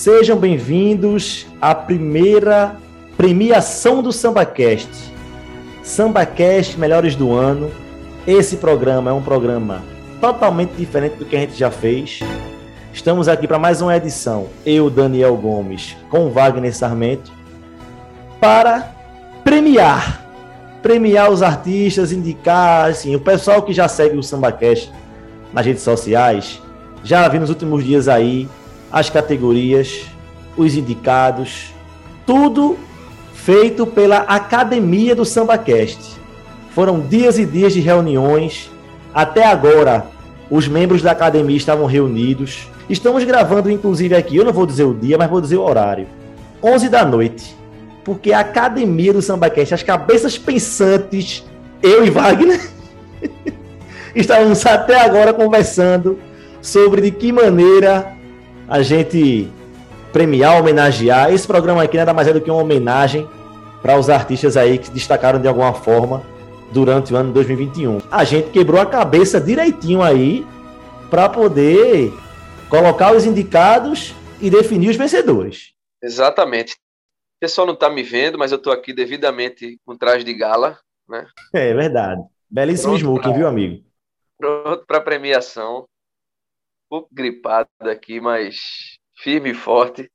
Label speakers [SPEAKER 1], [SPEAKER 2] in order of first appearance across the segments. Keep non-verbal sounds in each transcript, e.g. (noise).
[SPEAKER 1] Sejam bem-vindos à primeira premiação do SambaCast. SambaCast Melhores do Ano. Esse programa é um programa totalmente diferente do que a gente já fez. Estamos aqui para mais uma edição, eu, Daniel Gomes, com Wagner Sarmento, para premiar. Premiar os artistas, indicar, assim, o pessoal que já segue o SambaCast nas redes sociais, já vi nos últimos dias aí as categorias, os indicados, tudo feito pela Academia do SambaCast. Foram dias e dias de reuniões. Até agora, os membros da academia estavam reunidos. Estamos gravando, inclusive, aqui, eu não vou dizer o dia, mas vou dizer o horário. 11 da noite. Porque a academia do SambaCast, as cabeças pensantes, eu e Wagner, (laughs) estávamos até agora conversando sobre de que maneira a gente premiar, homenagear. Esse programa aqui nada mais é do que uma homenagem para os artistas aí que se destacaram de alguma forma durante o ano 2021. A gente quebrou a cabeça direitinho aí para poder colocar os indicados e definir os vencedores.
[SPEAKER 2] Exatamente. O pessoal não está me vendo, mas eu estou aqui devidamente com traje de gala, né?
[SPEAKER 1] É verdade. Belíssimo Pronto smoking, pra... viu, amigo?
[SPEAKER 2] Pronto para premiação pouco gripado aqui, mas firme e forte.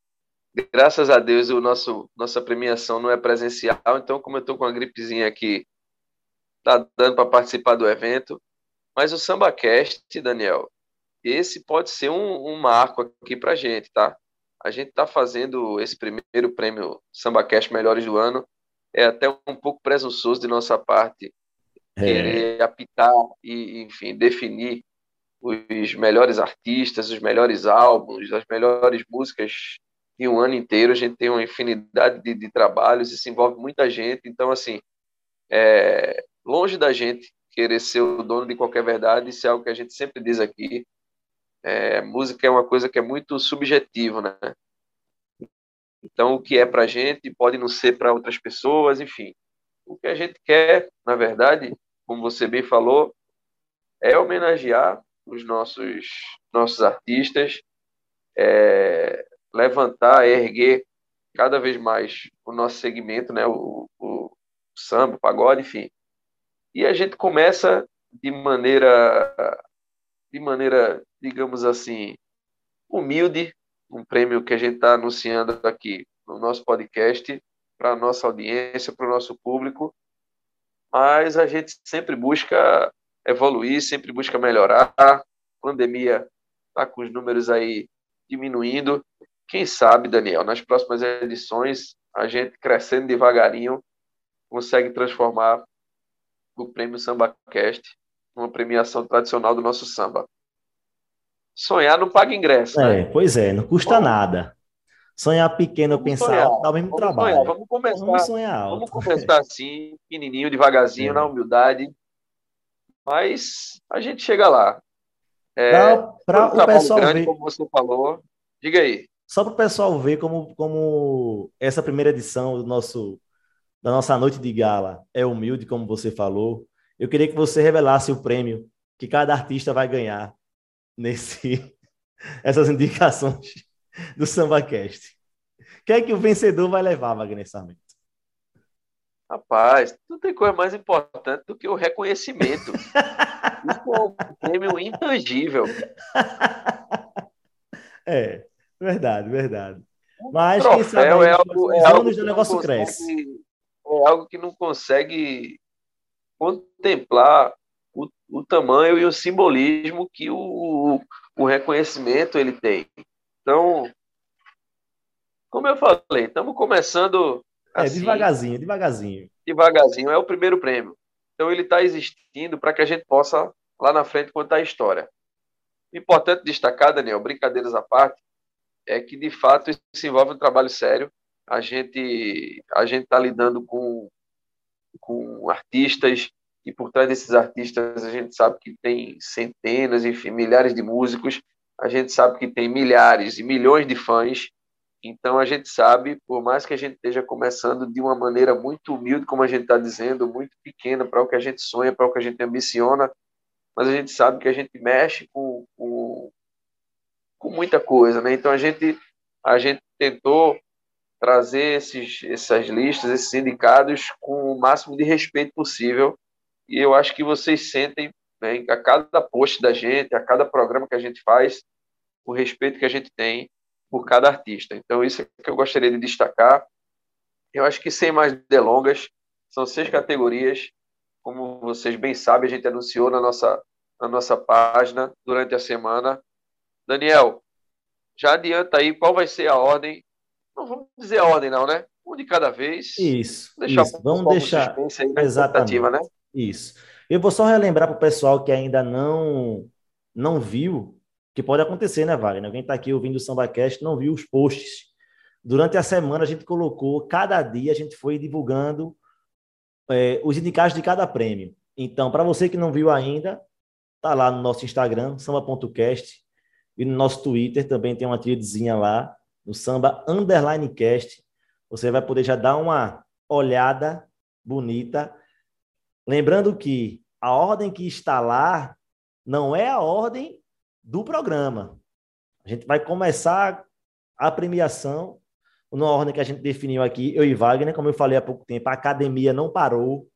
[SPEAKER 2] Graças a Deus, o nosso nossa premiação não é presencial, então como eu estou com uma gripezinha aqui, tá dando para participar do evento. Mas o SambaCast, Daniel, esse pode ser um, um marco aqui para gente, tá? A gente está fazendo esse primeiro prêmio SambaCast Melhores do Ano. É até um pouco presunçoso de nossa parte é. querer apitar e, enfim, definir os melhores artistas, os melhores álbuns, as melhores músicas de um ano inteiro. A gente tem uma infinidade de, de trabalhos, isso envolve muita gente. Então, assim, é, longe da gente querer ser o dono de qualquer verdade, isso é algo que a gente sempre diz aqui. É, música é uma coisa que é muito subjetiva, né? Então, o que é para a gente pode não ser para outras pessoas, enfim. O que a gente quer, na verdade, como você bem falou, é homenagear os nossos, nossos artistas, é, levantar, erguer cada vez mais o nosso segmento, né, o, o samba, o pagode, enfim. E a gente começa de maneira, de maneira, digamos assim, humilde, um prêmio que a gente está anunciando aqui no nosso podcast para a nossa audiência, para o nosso público, mas a gente sempre busca evoluir, sempre busca melhorar. A pandemia está com os números aí diminuindo. Quem sabe, Daniel, nas próximas edições, a gente crescendo devagarinho consegue transformar o prêmio SambaCast numa premiação tradicional do nosso samba. Sonhar não paga ingresso.
[SPEAKER 1] É, né? pois é, não custa Bom, nada. Sonhar pequeno, vamos pensar sonhar. alto, dá o mesmo
[SPEAKER 2] vamos
[SPEAKER 1] trabalho.
[SPEAKER 2] Sonhar. Vamos começar, vamos sonhar alto. Vamos começar assim, (laughs) pequenininho, devagarzinho, é. na humildade. Mas a gente chega lá.
[SPEAKER 1] É, para o pessoal grande, ver.
[SPEAKER 2] Como você falou. Diga aí.
[SPEAKER 1] Só para o pessoal ver como, como essa primeira edição do nosso, da nossa noite de gala é humilde, como você falou. Eu queria que você revelasse o prêmio que cada artista vai ganhar nesse (laughs) essas indicações do SambaCast. O que é que o vencedor vai levar, Wagner Sarmento?
[SPEAKER 2] Rapaz, não tem coisa mais importante do que o reconhecimento. (laughs) Isso é um prêmio intangível.
[SPEAKER 1] É, verdade, verdade. Mas
[SPEAKER 2] quem sabe é algo, é algo que o negócio consegue, cresce. É algo que não consegue contemplar o, o tamanho e o simbolismo que o, o reconhecimento ele tem. Então, como eu falei, estamos começando
[SPEAKER 1] é, assim, devagarzinho, devagarzinho.
[SPEAKER 2] Devagarzinho, é o primeiro prêmio. Então ele está existindo para que a gente possa, lá na frente, contar a história. Importante destacar, Daniel, brincadeiras à parte, é que de fato isso envolve um trabalho sério. A gente a gente está lidando com, com artistas e por trás desses artistas a gente sabe que tem centenas, enfim, milhares de músicos. A gente sabe que tem milhares e milhões de fãs então a gente sabe, por mais que a gente esteja começando de uma maneira muito humilde, como a gente está dizendo, muito pequena para o que a gente sonha, para o que a gente ambiciona, mas a gente sabe que a gente mexe com, com, com muita coisa, né? Então a gente a gente tentou trazer esses, essas listas, esses indicados com o máximo de respeito possível. E eu acho que vocês sentem né, a cada post da gente, a cada programa que a gente faz, o respeito que a gente tem por cada artista. Então, isso é que eu gostaria de destacar. Eu acho que, sem mais delongas, são seis categorias. Como vocês bem sabem, a gente anunciou na nossa, na nossa página durante a semana. Daniel, já adianta aí qual vai ser a ordem. Não vamos dizer a ordem, não, né? Um de cada vez.
[SPEAKER 1] Isso. Deixar isso. Vamos deixar. Exatamente. Né? Isso. Eu vou só relembrar para o pessoal que ainda não não viu, que pode acontecer, né, Wagner? Alguém está aqui ouvindo o SambaCast não viu os posts. Durante a semana a gente colocou, cada dia a gente foi divulgando é, os indicados de cada prêmio. Então, para você que não viu ainda, tá lá no nosso Instagram, samba.cast, e no nosso Twitter também tem uma trilhazinha lá, no samba underline cast. Você vai poder já dar uma olhada bonita Lembrando que a ordem que está lá não é a ordem do programa. A gente vai começar a premiação na ordem que a gente definiu aqui, eu e Wagner, como eu falei há pouco tempo, a academia não parou.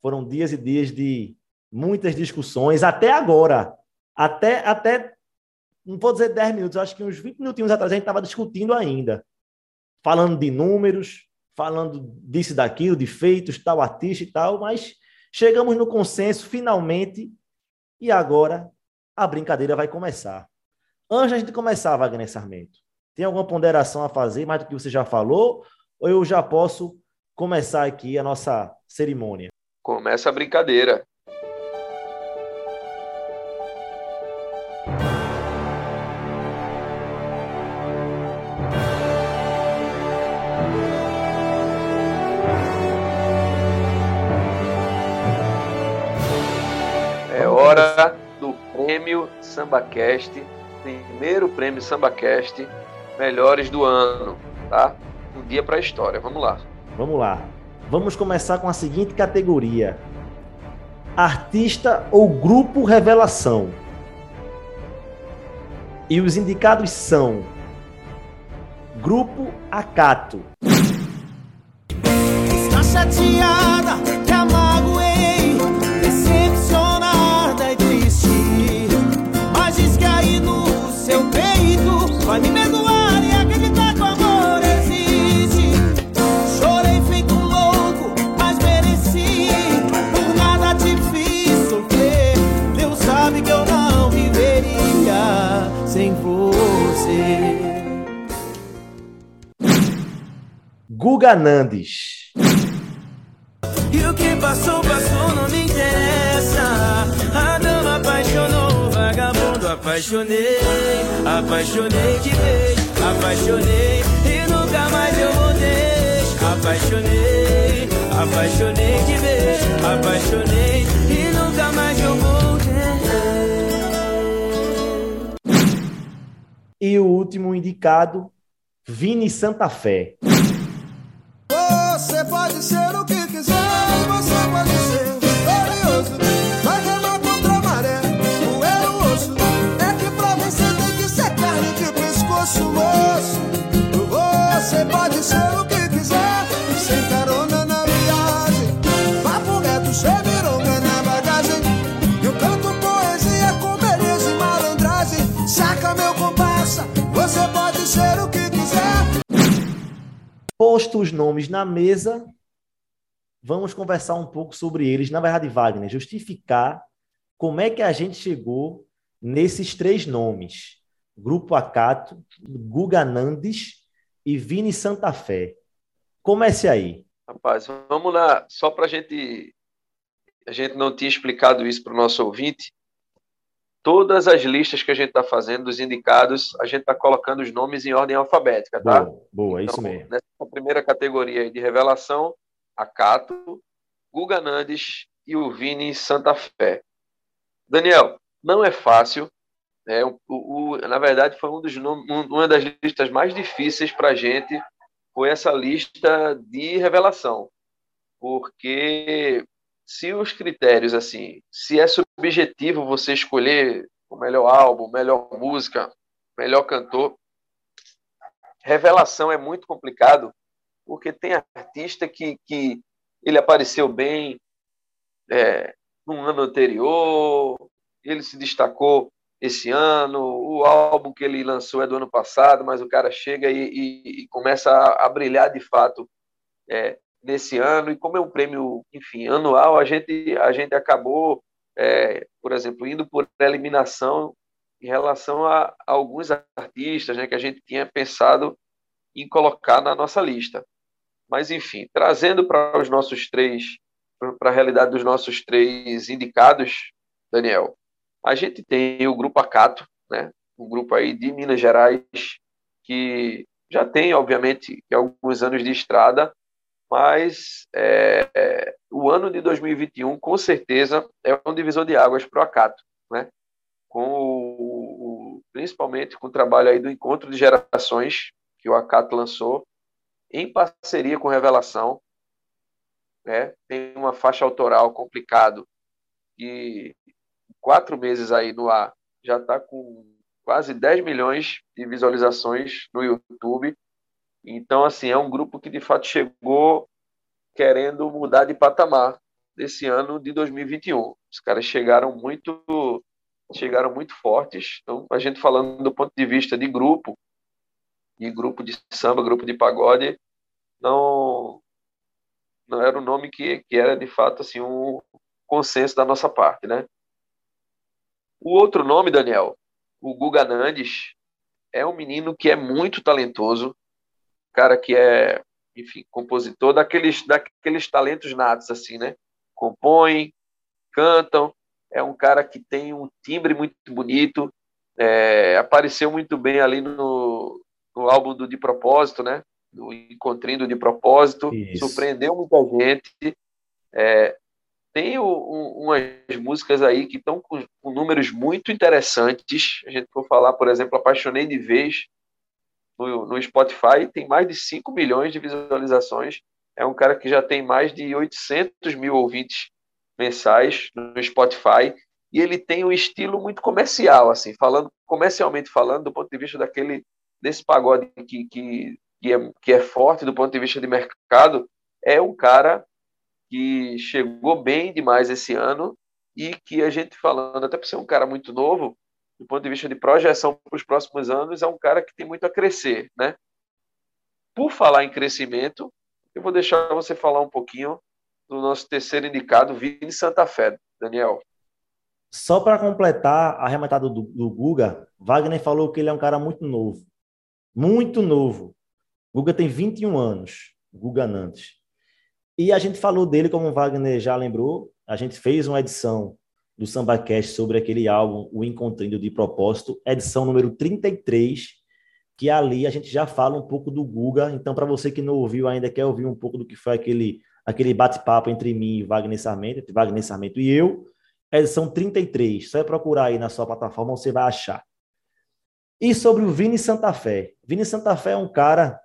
[SPEAKER 1] Foram dias e dias de muitas discussões, até agora. Até, até não vou dizer 10 minutos, acho que uns 20 minutinhos atrás a gente estava discutindo ainda. Falando de números, falando disso, daquilo, de feitos, tal artista e tal, mas Chegamos no consenso, finalmente, e agora a brincadeira vai começar. Antes da gente começar, Wagner Sarmento, tem alguma ponderação a fazer, mais do que você já falou, ou eu já posso começar aqui a nossa cerimônia?
[SPEAKER 2] Começa a brincadeira. hora do prêmio SambaCast, primeiro prêmio SambaCast, melhores do ano, tá? Um dia para a história. Vamos lá.
[SPEAKER 1] Vamos lá. Vamos começar com a seguinte categoria: Artista ou grupo revelação. E os indicados são Grupo Acato. Está chateada, Guga Nandes. E o que passou, passou, não me interessa. A dama apaixonou, vagabundo apaixonei. Apaixonei de vez, apaixonei e nunca mais eu voltei. Apaixonei, apaixonei de vez, apaixonei e nunca mais eu voltei. E o último indicado, Vini Santa Fé. Posto os nomes na mesa, vamos conversar um pouco sobre eles. Na verdade, Wagner, justificar como é que a gente chegou nesses três nomes: Grupo Acato, Guga Nandes e Vini Santa Fé. Comece aí.
[SPEAKER 2] Rapaz, vamos lá, só para a gente. A gente não tinha explicado isso para o nosso ouvinte. Todas as listas que a gente está fazendo, dos indicados, a gente está colocando os nomes em ordem alfabética, tá?
[SPEAKER 1] Boa, boa então, isso mesmo.
[SPEAKER 2] Nessa primeira categoria de revelação, a Cato, Guga Nandes e o Vini Santa Fé. Daniel, não é fácil. Né? O, o, na verdade, foi um dos, um, uma das listas mais difíceis para a gente, foi essa lista de revelação. Porque se os critérios, assim, se é subjetivo você escolher o melhor álbum, melhor música, melhor cantor, revelação é muito complicado, porque tem artista que, que ele apareceu bem é, no ano anterior, ele se destacou esse ano, o álbum que ele lançou é do ano passado, mas o cara chega e, e, e começa a, a, brilhar de fato é, nesse ano, e como é um prêmio, enfim, anual, a gente, a gente acabou, é, por exemplo, indo por eliminação em relação a, a alguns artistas né, que a gente tinha pensado em colocar na nossa lista. Mas, enfim, trazendo para os nossos três, para a realidade dos nossos três indicados, Daniel, a gente tem o Grupo Acato, né, um grupo aí de Minas Gerais, que já tem, obviamente, alguns anos de estrada, mas é, é, o ano de 2021, com certeza, é um divisor de águas para o Acato, né? com o, o, principalmente com o trabalho aí do Encontro de Gerações, que o Acato lançou, em parceria com Revelação. Né? Tem uma faixa autoral complicado e quatro meses aí no ar já está com quase 10 milhões de visualizações no YouTube. Então, assim, é um grupo que de fato chegou querendo mudar de patamar desse ano de 2021. Os caras chegaram muito chegaram muito fortes. Então, a gente falando do ponto de vista de grupo, de grupo de samba, grupo de pagode, não não era um nome que, que era de fato assim um consenso da nossa parte, né? O outro nome, Daniel, o Guga Nandes, é um menino que é muito talentoso, cara que é, enfim, compositor daqueles daqueles talentos natos assim, né? Compõem, cantam, é um cara que tem um timbre muito bonito, é, apareceu muito bem ali no, no álbum do De Propósito, né? Do Encontrindo de Propósito, Isso. surpreendeu muita gente. É, tem o, um, umas músicas aí que estão com, com, números muito interessantes. A gente for falar, por exemplo, Apaixonei de Vez no, no Spotify, tem mais de 5 milhões de visualizações. É um cara que já tem mais de 800 mil ouvintes mensais no Spotify e ele tem um estilo muito comercial, assim, falando comercialmente falando, do ponto de vista daquele desse pagode que, que, que, é, que é forte do ponto de vista de mercado, é um cara que chegou bem demais esse ano e que a gente falando, até por ser um cara muito novo, do ponto de vista de projeção para os próximos anos, é um cara que tem muito a crescer, né? Por falar em crescimento, eu vou deixar você falar um pouquinho do nosso terceiro indicado, Vini Santa Fé. Daniel.
[SPEAKER 1] Só para completar a arrematada do, do Guga, Wagner falou que ele é um cara muito novo. Muito novo. Guga tem 21 anos, Guga Nantes. E a gente falou dele, como o Wagner já lembrou, a gente fez uma edição do SambaCast sobre aquele álbum, O Encontrando de Propósito, edição número 33, que ali a gente já fala um pouco do Guga. Então, para você que não ouviu ainda, quer ouvir um pouco do que foi aquele aquele bate-papo entre mim e Wagner Sarmento, entre Wagner Sarmento e eu, edição 33. Só é procurar aí na sua plataforma, você vai achar. E sobre o Vini Santa Fé. Vini Santa Fé é um cara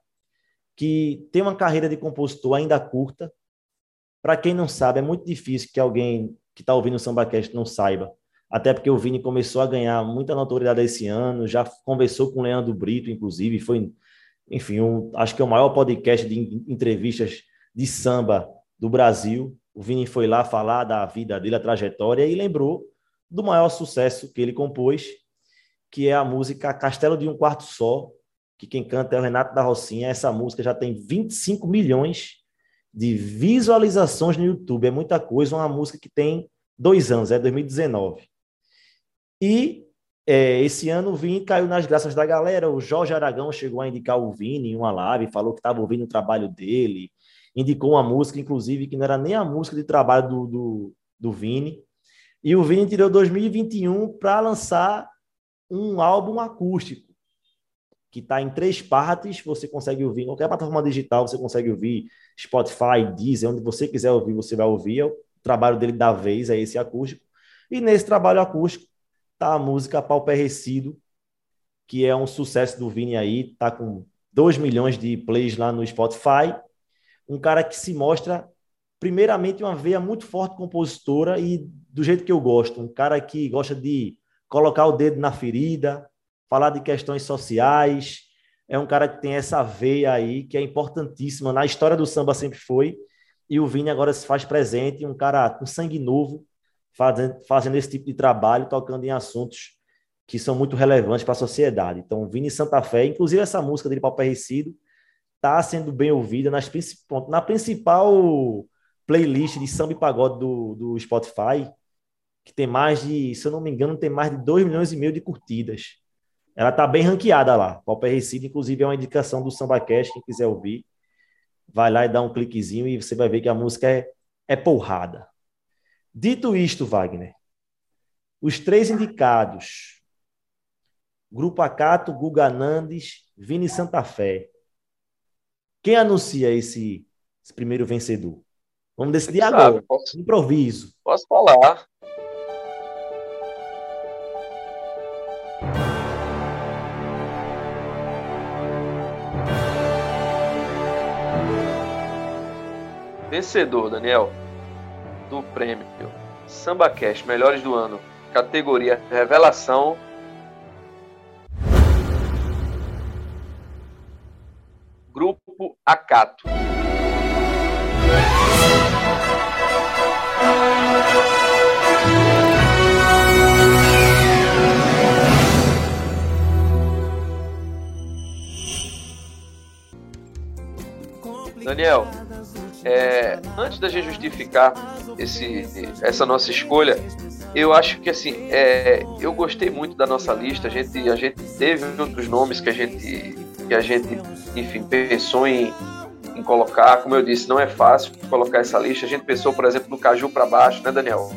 [SPEAKER 1] que tem uma carreira de compositor ainda curta. Para quem não sabe, é muito difícil que alguém que está ouvindo o SambaCast não saiba. Até porque o Vini começou a ganhar muita notoriedade esse ano, já conversou com o Leandro Brito, inclusive, foi, enfim, um, acho que é o maior podcast de entrevistas de samba do Brasil. O Vini foi lá falar da vida dele, a trajetória, e lembrou do maior sucesso que ele compôs, que é a música Castelo de um Quarto Só, que quem canta é o Renato da Rocinha. Essa música já tem 25 milhões de visualizações no YouTube. É muita coisa, uma música que tem dois anos, é 2019. E é, esse ano o Vini caiu nas graças da galera. O Jorge Aragão chegou a indicar o Vini em uma live, falou que estava ouvindo o trabalho dele indicou uma música, inclusive, que não era nem a música de trabalho do, do, do Vini. E o Vini tirou 2021 para lançar um álbum acústico, que está em três partes. Você consegue ouvir em qualquer plataforma digital, você consegue ouvir Spotify, Deezer, onde você quiser ouvir, você vai ouvir. É o trabalho dele da vez é esse acústico. E nesse trabalho acústico tá a música Pau Perrecido, que é um sucesso do Vini aí, tá com 2 milhões de plays lá no Spotify um cara que se mostra, primeiramente, uma veia muito forte compositora e do jeito que eu gosto. Um cara que gosta de colocar o dedo na ferida, falar de questões sociais, é um cara que tem essa veia aí, que é importantíssima. Na história do samba sempre foi. E o Vini agora se faz presente, um cara com sangue novo, fazendo, fazendo esse tipo de trabalho, tocando em assuntos que são muito relevantes para a sociedade. Então, Vini Santa Fé, inclusive essa música dele, Papo Recido, está sendo bem ouvida nas, na principal playlist de samba e pagode do, do Spotify, que tem mais de, se eu não me engano, tem mais de 2 milhões e meio de curtidas. Ela está bem ranqueada lá. Pauper Recife, inclusive, é uma indicação do Samba Cash, quem quiser ouvir. Vai lá e dá um cliquezinho e você vai ver que a música é, é porrada. Dito isto, Wagner, os três indicados, Grupo Acato, Guga Nandes, Vini Santa Fé. Quem anuncia esse, esse primeiro vencedor? Vamos decidir Sabe, agora. Posso, Improviso.
[SPEAKER 2] Posso falar. Vencedor, Daniel, do prêmio Samba Cash Melhores do Ano, categoria Revelação. Grupo Acato. Daniel, é, antes da gente justificar esse, essa nossa escolha, eu acho que assim, é, eu gostei muito da nossa lista. A gente, a gente teve outros nomes que a gente, que a gente, enfim, pensou em, em colocar. Como eu disse, não é fácil colocar essa lista. A gente pensou, por exemplo, no Caju para baixo, né, Daniel?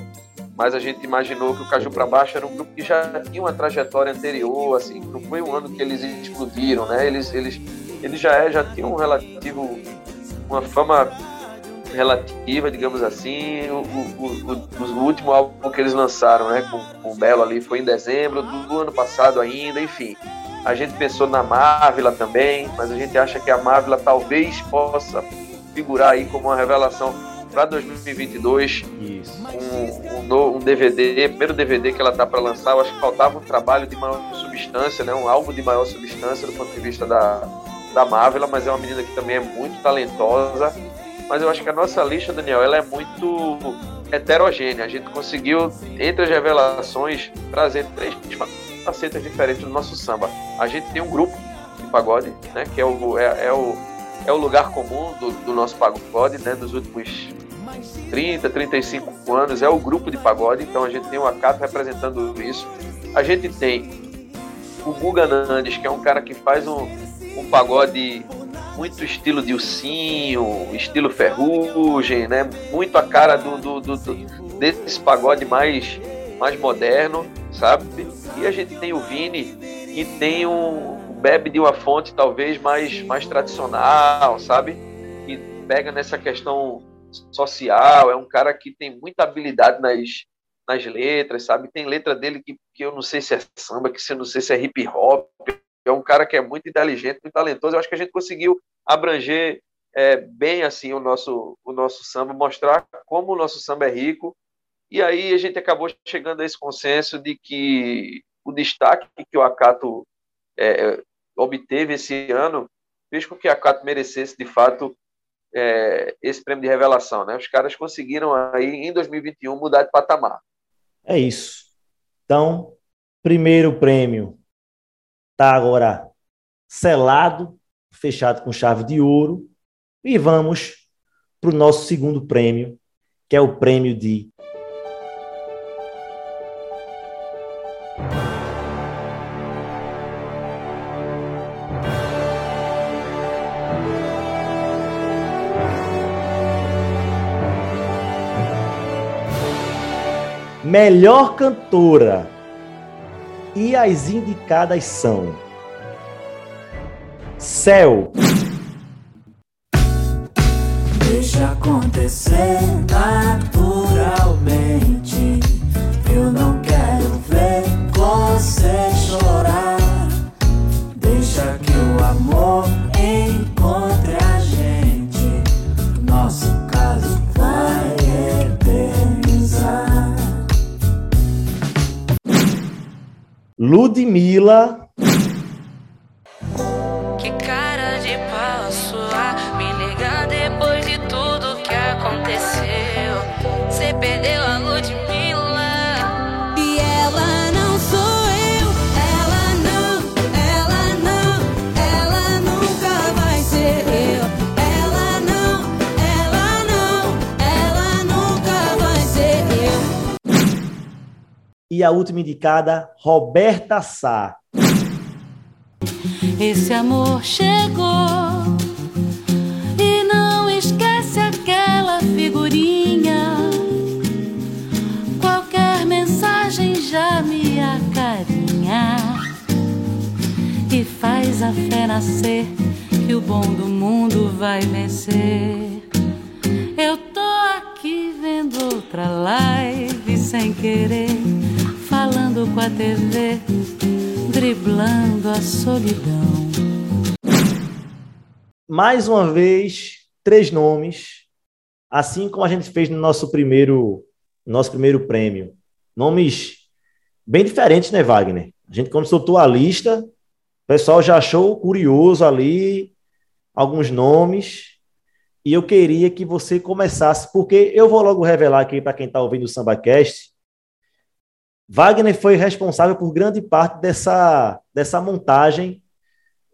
[SPEAKER 2] Mas a gente imaginou que o Caju para baixo era um grupo que já tinha uma trajetória anterior, assim, não foi um ano que eles explodiram, né? Eles, eles, eles já é, já tinham um relativo, uma fama relativa, digamos assim. O, o, o, o, último álbum que eles lançaram, né, com, o Belo ali, foi em dezembro do, ano passado ainda, enfim. A gente pensou na Marvel também, mas a gente acha que a Marvel talvez possa figurar aí como uma revelação para 2022. Isso. Um, um, um, DVD, primeiro DVD que ela tá para lançar, eu acho que faltava um trabalho de maior substância, né, um álbum de maior substância do ponto de vista da, da Marvel, mas é uma menina que também é muito talentosa mas eu acho que a nossa lista, Daniel, ela é muito heterogênea. A gente conseguiu, entre as revelações, trazer três facetas diferentes do nosso samba. A gente tem um grupo de pagode, né, que é o, é, é o, é o lugar comum do, do nosso pagode, né, dos últimos 30, 35 anos, é o grupo de pagode, então a gente tem o Acato representando isso. A gente tem o Guga Nandes, que é um cara que faz um, um pagode muito estilo de ursinho, estilo ferrugem, né? Muito a cara do, do, do, do, desse pagode mais, mais moderno, sabe? E a gente tem o Vini, que tem um bebe de uma fonte talvez mais, mais tradicional, sabe? Que pega nessa questão social, é um cara que tem muita habilidade nas, nas letras, sabe? Tem letra dele que, que eu não sei se é samba, que eu não sei se é hip hop, é um cara que é muito inteligente, muito talentoso. Eu acho que a gente conseguiu abranger é, bem assim o nosso, o nosso samba, mostrar como o nosso samba é rico. E aí a gente acabou chegando a esse consenso de que o destaque que o Acato é, obteve esse ano fez com que o Acato merecesse, de fato, é, esse prêmio de revelação. Né? Os caras conseguiram aí, em 2021, mudar de patamar.
[SPEAKER 1] É isso. Então, primeiro prêmio está agora selado, fechado com chave de ouro. E vamos para o nosso segundo prêmio, que é o prêmio de Melhor cantora e as indicadas são Céu.
[SPEAKER 3] Deixa acontecer naturalmente.
[SPEAKER 1] Ludmilla
[SPEAKER 3] E
[SPEAKER 1] a última indicada, Roberta Sá.
[SPEAKER 3] Esse amor chegou e não esquece aquela figurinha. Qualquer mensagem já me acarinha e faz a fé nascer que o bom do mundo vai vencer. Eu tô aqui vendo outra live sem querer, falando com a TV driblando a solidão.
[SPEAKER 1] Mais uma vez, três nomes, assim como a gente fez no nosso primeiro, nosso primeiro prêmio. Nomes bem diferentes, né, Wagner? A gente, quando soltou a lista, o pessoal já achou curioso ali alguns nomes. E eu queria que você começasse, porque eu vou logo revelar aqui para quem está ouvindo o SambaCast. Wagner foi responsável por grande parte dessa, dessa montagem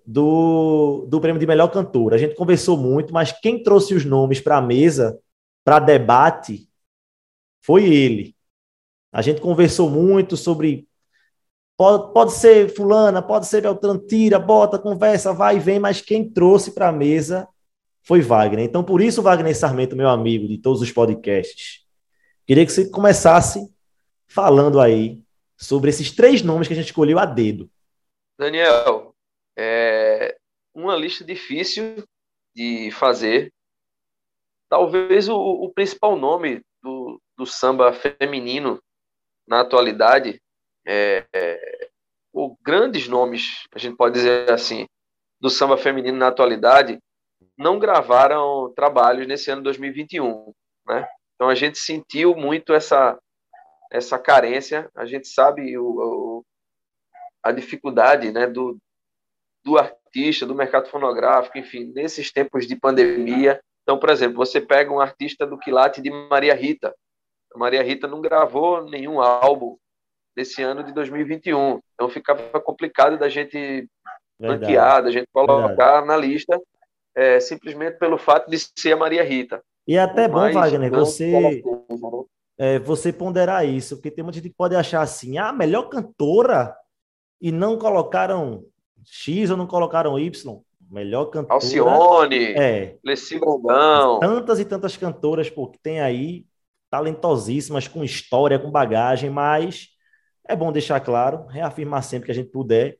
[SPEAKER 1] do, do prêmio de melhor cantor. A gente conversou muito, mas quem trouxe os nomes para a mesa, para debate, foi ele. A gente conversou muito sobre. Pode, pode ser Fulana, pode ser Beltrano, tira, bota, conversa, vai e vem, mas quem trouxe para a mesa foi Wagner. Então, por isso, Wagner Sarmento, meu amigo de todos os podcasts, queria que você começasse falando aí sobre esses três nomes que a gente escolheu a dedo.
[SPEAKER 2] Daniel, é uma lista difícil de fazer. Talvez o, o principal nome do, do, samba feminino na atualidade, é, é, ou grandes nomes, a gente pode dizer assim, do samba feminino na atualidade, não gravaram trabalhos nesse ano 2021, né? Então a gente sentiu muito essa essa carência, a gente sabe o, o a dificuldade, né, do, do artista, do mercado fonográfico, enfim, nesses tempos de pandemia. Então, por exemplo, você pega um artista do quilate de Maria Rita. A Maria Rita não gravou nenhum álbum desse ano de 2021. Então ficava complicado da gente ranquear, da gente colocar Verdade. na lista é, simplesmente pelo fato de ser a Maria Rita.
[SPEAKER 1] E é até bom, Wagner, você, é, você ponderar isso, porque tem muita gente que pode achar assim, ah, melhor cantora e não colocaram X ou não colocaram Y. Melhor cantora.
[SPEAKER 2] Alcione, é, Leci Brandão.
[SPEAKER 1] Tantas e tantas cantoras pô, que tem aí, talentosíssimas, com história, com bagagem, mas é bom deixar claro, reafirmar sempre que a gente puder,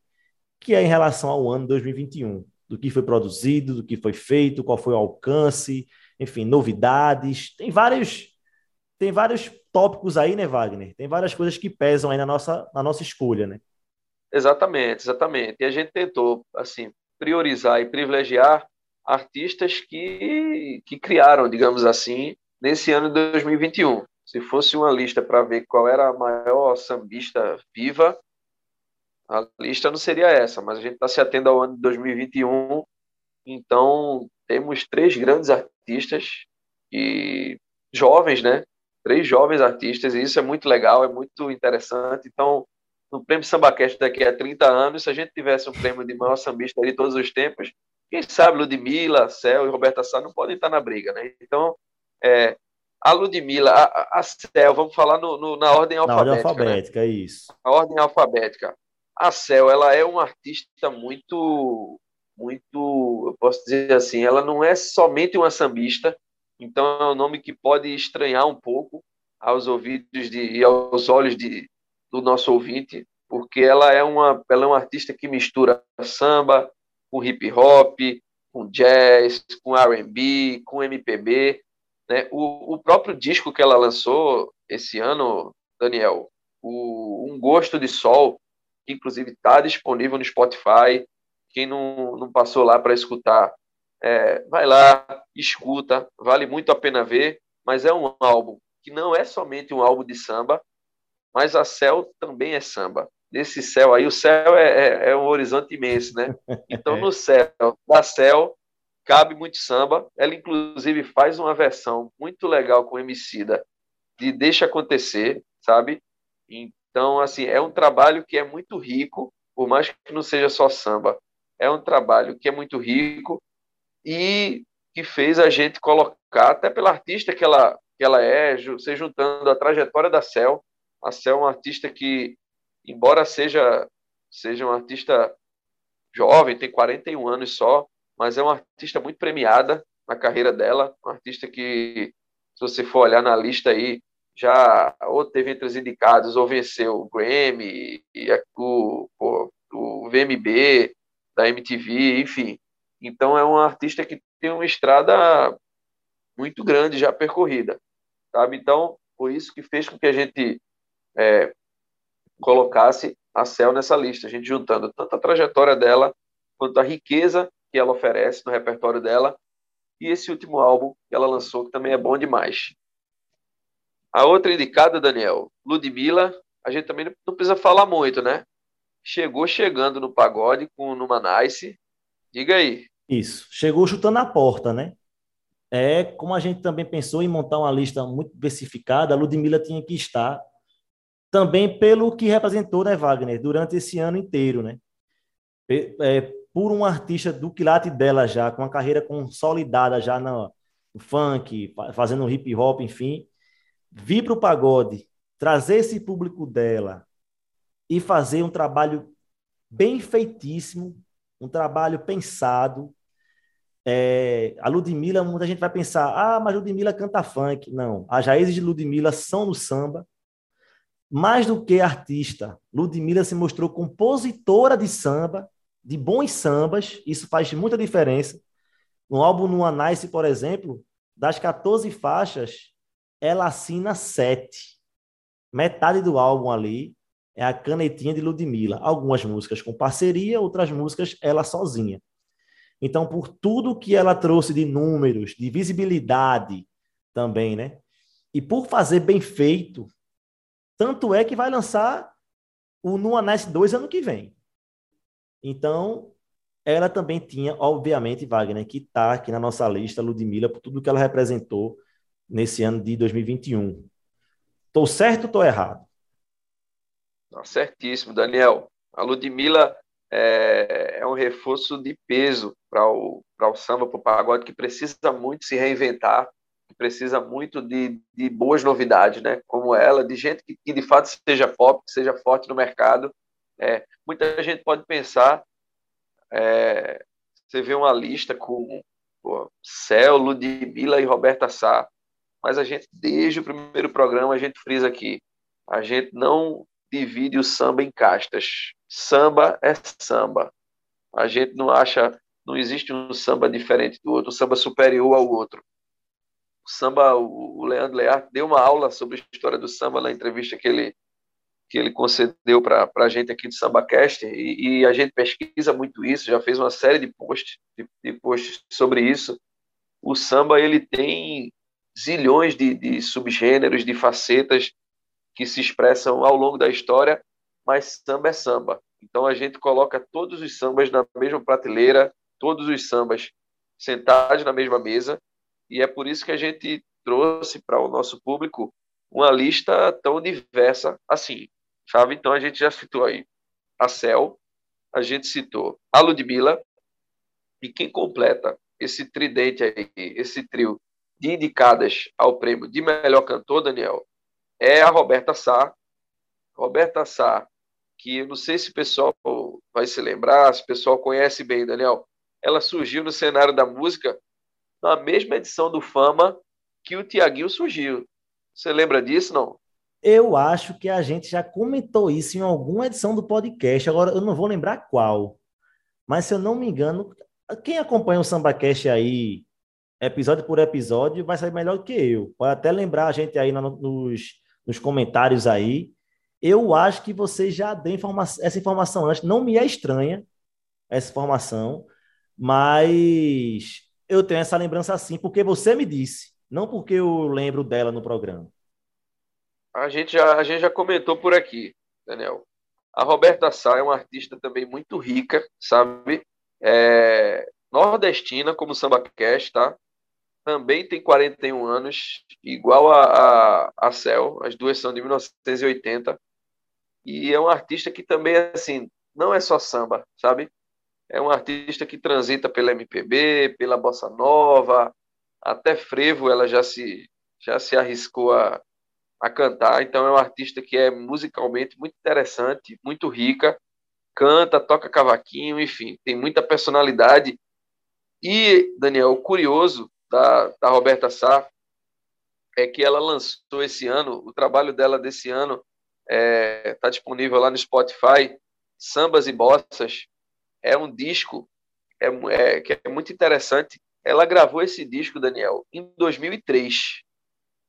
[SPEAKER 1] que é em relação ao ano 2021, do que foi produzido, do que foi feito, qual foi o alcance, enfim, novidades. Tem vários, tem vários tópicos aí, né, Wagner? Tem várias coisas que pesam aí na nossa, na nossa escolha, né?
[SPEAKER 2] Exatamente, exatamente. E a gente tentou, assim, priorizar e privilegiar artistas que, que criaram, digamos assim, nesse ano de 2021. Se fosse uma lista para ver qual era a maior sambista viva, a lista não seria essa, mas a gente está se atendo ao ano de 2021, então temos três grandes artistas e jovens, né? Três jovens artistas, e isso é muito legal, é muito interessante. Então, no Prêmio Sambaquest daqui a 30 anos, se a gente tivesse um prêmio de maior sambista de todos os tempos, quem sabe Ludmilla, Cel e Roberta Sá não podem estar na briga, né? Então, é, a Ludmilla, a, a Cel, vamos falar no, no, na ordem alfabética. Na ordem
[SPEAKER 1] alfabética,
[SPEAKER 2] né?
[SPEAKER 1] isso.
[SPEAKER 2] A ordem alfabética. A Cel, ela é uma artista muito, muito, eu posso dizer assim, ela não é somente uma sambista, então é um nome que pode estranhar um pouco aos ouvidos de, e aos olhos de, do nosso ouvinte, porque ela é uma, ela é uma artista que mistura samba com hip hop, com jazz, com R&B, com MPB, né? O, o próprio disco que ela lançou esse ano, Daniel, o Um Gosto de Sol, que inclusive está disponível no Spotify. Quem não, não passou lá para escutar, é, vai lá, escuta, vale muito a pena ver, mas é um álbum que não é somente um álbum de samba, mas a céu também é samba. Nesse céu aí, o céu é, é, é um horizonte imenso, né? Então, (laughs) no céu, da céu, cabe muito samba. Ela, inclusive, faz uma versão muito legal com Emicida de Deixa Acontecer, sabe? Então, assim, é um trabalho que é muito rico, por mais que não seja só samba. É um trabalho que é muito rico e que fez a gente colocar, até pela artista que ela, que ela é, se juntando a trajetória da Cel. A Cel é uma artista que, embora seja, seja uma artista jovem, tem 41 anos só, mas é uma artista muito premiada na carreira dela, uma artista que, se você for olhar na lista aí, já ou teve entre os indicados ou venceu o Grammy, o, o, o VMB da MTV, enfim. Então é uma artista que tem uma estrada muito grande já percorrida, sabe? Então, por isso que fez com que a gente é, colocasse a Cel nessa lista, a gente juntando tanto a trajetória dela quanto a riqueza que ela oferece no repertório dela e esse último álbum que ela lançou que também é bom demais. A outra indicada, Daniel, Ludmilla, a gente também não precisa falar muito, né? Chegou chegando no pagode com Numa Nice. Diga aí.
[SPEAKER 1] Isso, chegou chutando a porta, né? É como a gente também pensou em montar uma lista muito diversificada, a Ludmilla tinha que estar também pelo que representou, né, Wagner, durante esse ano inteiro, né? É, por um artista do quilate dela já, com uma carreira consolidada já no, funk, fazendo hip hop, enfim, vir para o pagode, trazer esse público dela e fazer um trabalho bem feitíssimo, um trabalho pensado. É, a Ludmilla, muita gente vai pensar, ah, mas Ludmilla canta funk. Não, as raízes de Ludmilla são no samba, mais do que artista, Ludmilla se mostrou compositora de samba, de bons sambas, isso faz muita diferença. No álbum No Nice, por exemplo, das 14 faixas, ela assina sete. Metade do álbum ali é a canetinha de Ludmilla. Algumas músicas com parceria, outras músicas ela sozinha. Então, por tudo que ela trouxe de números, de visibilidade também, né? E por fazer bem feito, tanto é que vai lançar o Nuaness 2 ano que vem. Então, ela também tinha, obviamente, Wagner, que está aqui na nossa lista, Ludmilla, por tudo que ela representou nesse ano de 2021. Estou certo ou estou errado?
[SPEAKER 2] Tá certíssimo, Daniel. A Ludmilla é, é um reforço de peso para o, o samba, para o pagode, que precisa muito se reinventar, precisa muito de, de boas novidades, né? Como ela, de gente que, que de fato seja pop, que seja forte no mercado. É, muita gente pode pensar, é, você vê uma lista com pô, Céu, Ludmilla e Roberta Sá, mas a gente, desde o primeiro programa, a gente frisa aqui, a gente não divide o samba em castas. Samba é samba. A gente não acha, não existe um samba diferente do outro, um samba superior ao outro o samba, o Leandro Learte deu uma aula sobre a história do samba na entrevista que ele que ele concedeu para a gente aqui do SambaCast, e, e, a gente pesquisa muito isso, já fez uma série de posts, de, de posts sobre isso. O samba ele tem zilhões de, de subgêneros, de facetas que se expressam ao longo da história, mas samba é samba. Então a gente coloca todos os sambas na mesma prateleira, todos os sambas sentados na mesma mesa, e é por isso que a gente trouxe para o nosso público uma lista tão diversa assim, sabe? Então a gente já citou aí a Cel, a gente citou a Ludmilla, e quem completa esse tridente aí, esse trio de indicadas ao prêmio de melhor cantor, Daniel, é a Roberta Sá. Roberta Sá, que eu não sei se o pessoal vai se lembrar, se o pessoal conhece bem, Daniel, ela surgiu no cenário da música na mesma edição do Fama que o Tiaguinho surgiu. Você lembra disso, não?
[SPEAKER 1] Eu acho que a gente já comentou isso em alguma edição do podcast, agora eu não vou lembrar qual. Mas se eu não me engano, quem acompanha o SambaCast aí, episódio por episódio, vai saber melhor do que eu. Pode até lembrar a gente aí nos, nos comentários aí. Eu acho que você já deu informa essa informação antes. Não me é estranha essa informação, mas eu tenho essa lembrança assim, porque você me disse, não porque eu lembro dela no programa.
[SPEAKER 2] A gente já, a gente já comentou por aqui, Daniel. A Roberta Sá é uma artista também muito rica, sabe? É, nordestina, como o Samba Cash, tá? Também tem 41 anos, igual a, a, a Cel, as duas são de 1980. E é um artista que também, assim, não é só samba, sabe? É um artista que transita pela MPB, pela bossa nova, até frevo ela já se já se arriscou a, a cantar. Então é um artista que é musicalmente muito interessante, muito rica, canta, toca cavaquinho, enfim, tem muita personalidade. E Daniel, curioso da, da Roberta Sá é que ela lançou esse ano, o trabalho dela desse ano está é, tá disponível lá no Spotify, Sambas e Bossas, é um disco é, é, que é muito interessante. Ela gravou esse disco, Daniel, em 2003,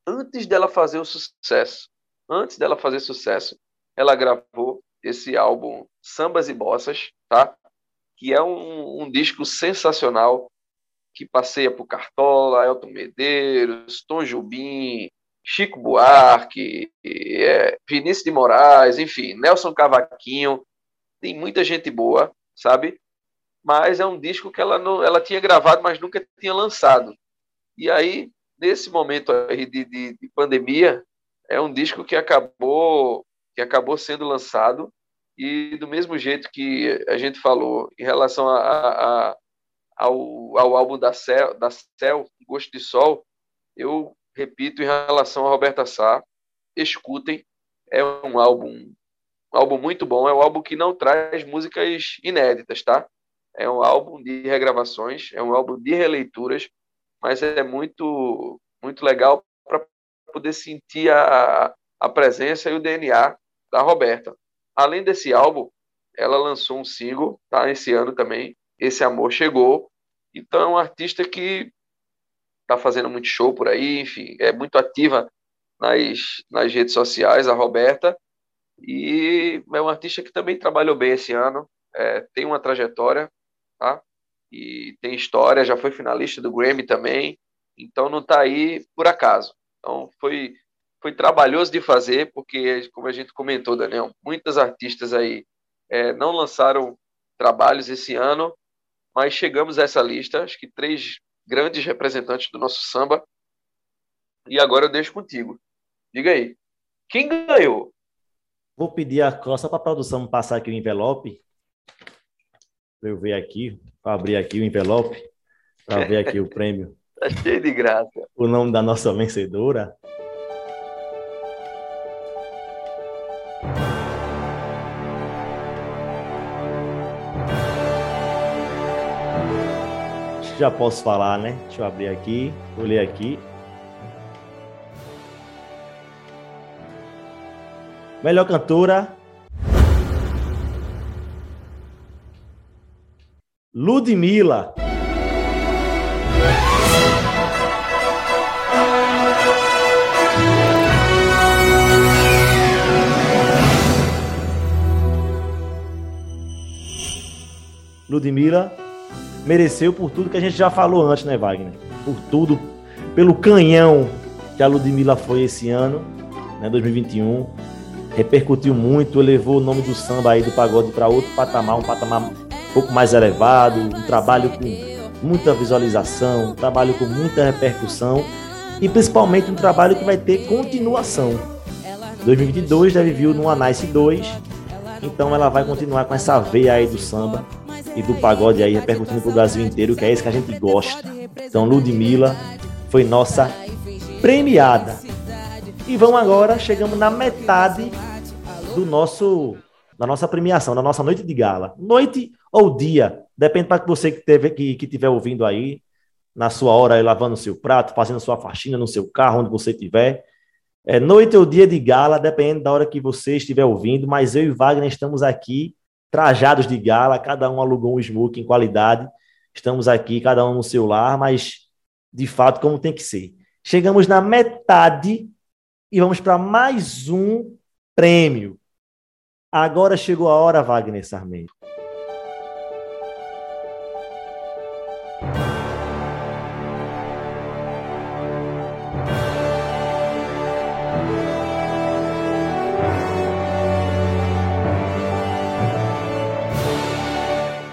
[SPEAKER 2] antes dela fazer o sucesso. Antes dela fazer sucesso, ela gravou esse álbum Sambas e Bossas, tá? Que é um, um disco sensacional que passeia por Cartola, Elton Medeiros, Tom Jubim, Chico Buarque, é, Vinícius de Moraes, enfim, Nelson Cavaquinho, tem muita gente boa sabe? Mas é um disco que ela não, ela tinha gravado, mas nunca tinha lançado. E aí, nesse momento aí de, de, de pandemia, é um disco que acabou que acabou sendo lançado e do mesmo jeito que a gente falou em relação a, a, a, ao, ao álbum da Cel, da Cel, Gosto de Sol, eu repito em relação a Roberta Sá, escutem, é um álbum um álbum muito bom. É um álbum que não traz músicas inéditas, tá? É um álbum de regravações, é um álbum de releituras, mas é muito, muito legal para poder sentir a, a presença e o DNA da Roberta. Além desse álbum, ela lançou um single, tá? Esse ano também, Esse Amor Chegou. Então, é um artista que está fazendo muito show por aí, enfim, é muito ativa nas, nas redes sociais, a Roberta. E é um artista que também trabalhou bem esse ano, é, tem uma trajetória, tá? E tem história, já foi finalista do Grammy também, então não está aí por acaso. Então foi, foi trabalhoso de fazer, porque, como a gente comentou, Daniel, muitas artistas aí é, não lançaram trabalhos esse ano, mas chegamos a essa lista, acho que três grandes representantes do nosso samba. E agora eu deixo contigo. Diga aí, quem ganhou?
[SPEAKER 1] Vou pedir a só para a produção passar aqui o envelope. Para eu ver aqui, para abrir aqui o envelope, para ver aqui o (laughs) prêmio.
[SPEAKER 2] Está cheio de graça.
[SPEAKER 1] O nome da nossa vencedora. Já posso falar, né? Deixa eu abrir aqui, vou ler aqui. Melhor cantora. Ludmilla. Ludmilla mereceu por tudo que a gente já falou antes, né, Wagner? Por tudo, pelo canhão que a Ludmilla foi esse ano, né, 2021 repercutiu muito, elevou o nome do samba aí do pagode para outro patamar, um patamar um pouco mais elevado, um trabalho com muita visualização, um trabalho com muita repercussão e principalmente um trabalho que vai ter continuação. 2022 deve vir no Anice 2, então ela vai continuar com essa veia aí do samba e do pagode aí repercutindo para o Brasil inteiro, que é isso que a gente gosta. Então Ludmilla foi nossa premiada. E vamos agora, chegamos na metade do nosso da nossa premiação, da nossa noite de gala. Noite ou dia, depende para você que teve que, que tiver ouvindo aí na sua hora aí, lavando seu prato, fazendo sua faxina no seu carro, onde você estiver. É noite ou dia de gala, dependendo da hora que você estiver ouvindo, mas eu e Wagner estamos aqui trajados de gala, cada um alugou um smoke em qualidade. Estamos aqui, cada um no seu lar, mas de fato como tem que ser. Chegamos na metade e vamos para mais um prêmio. Agora chegou a hora, Wagner Sarmento.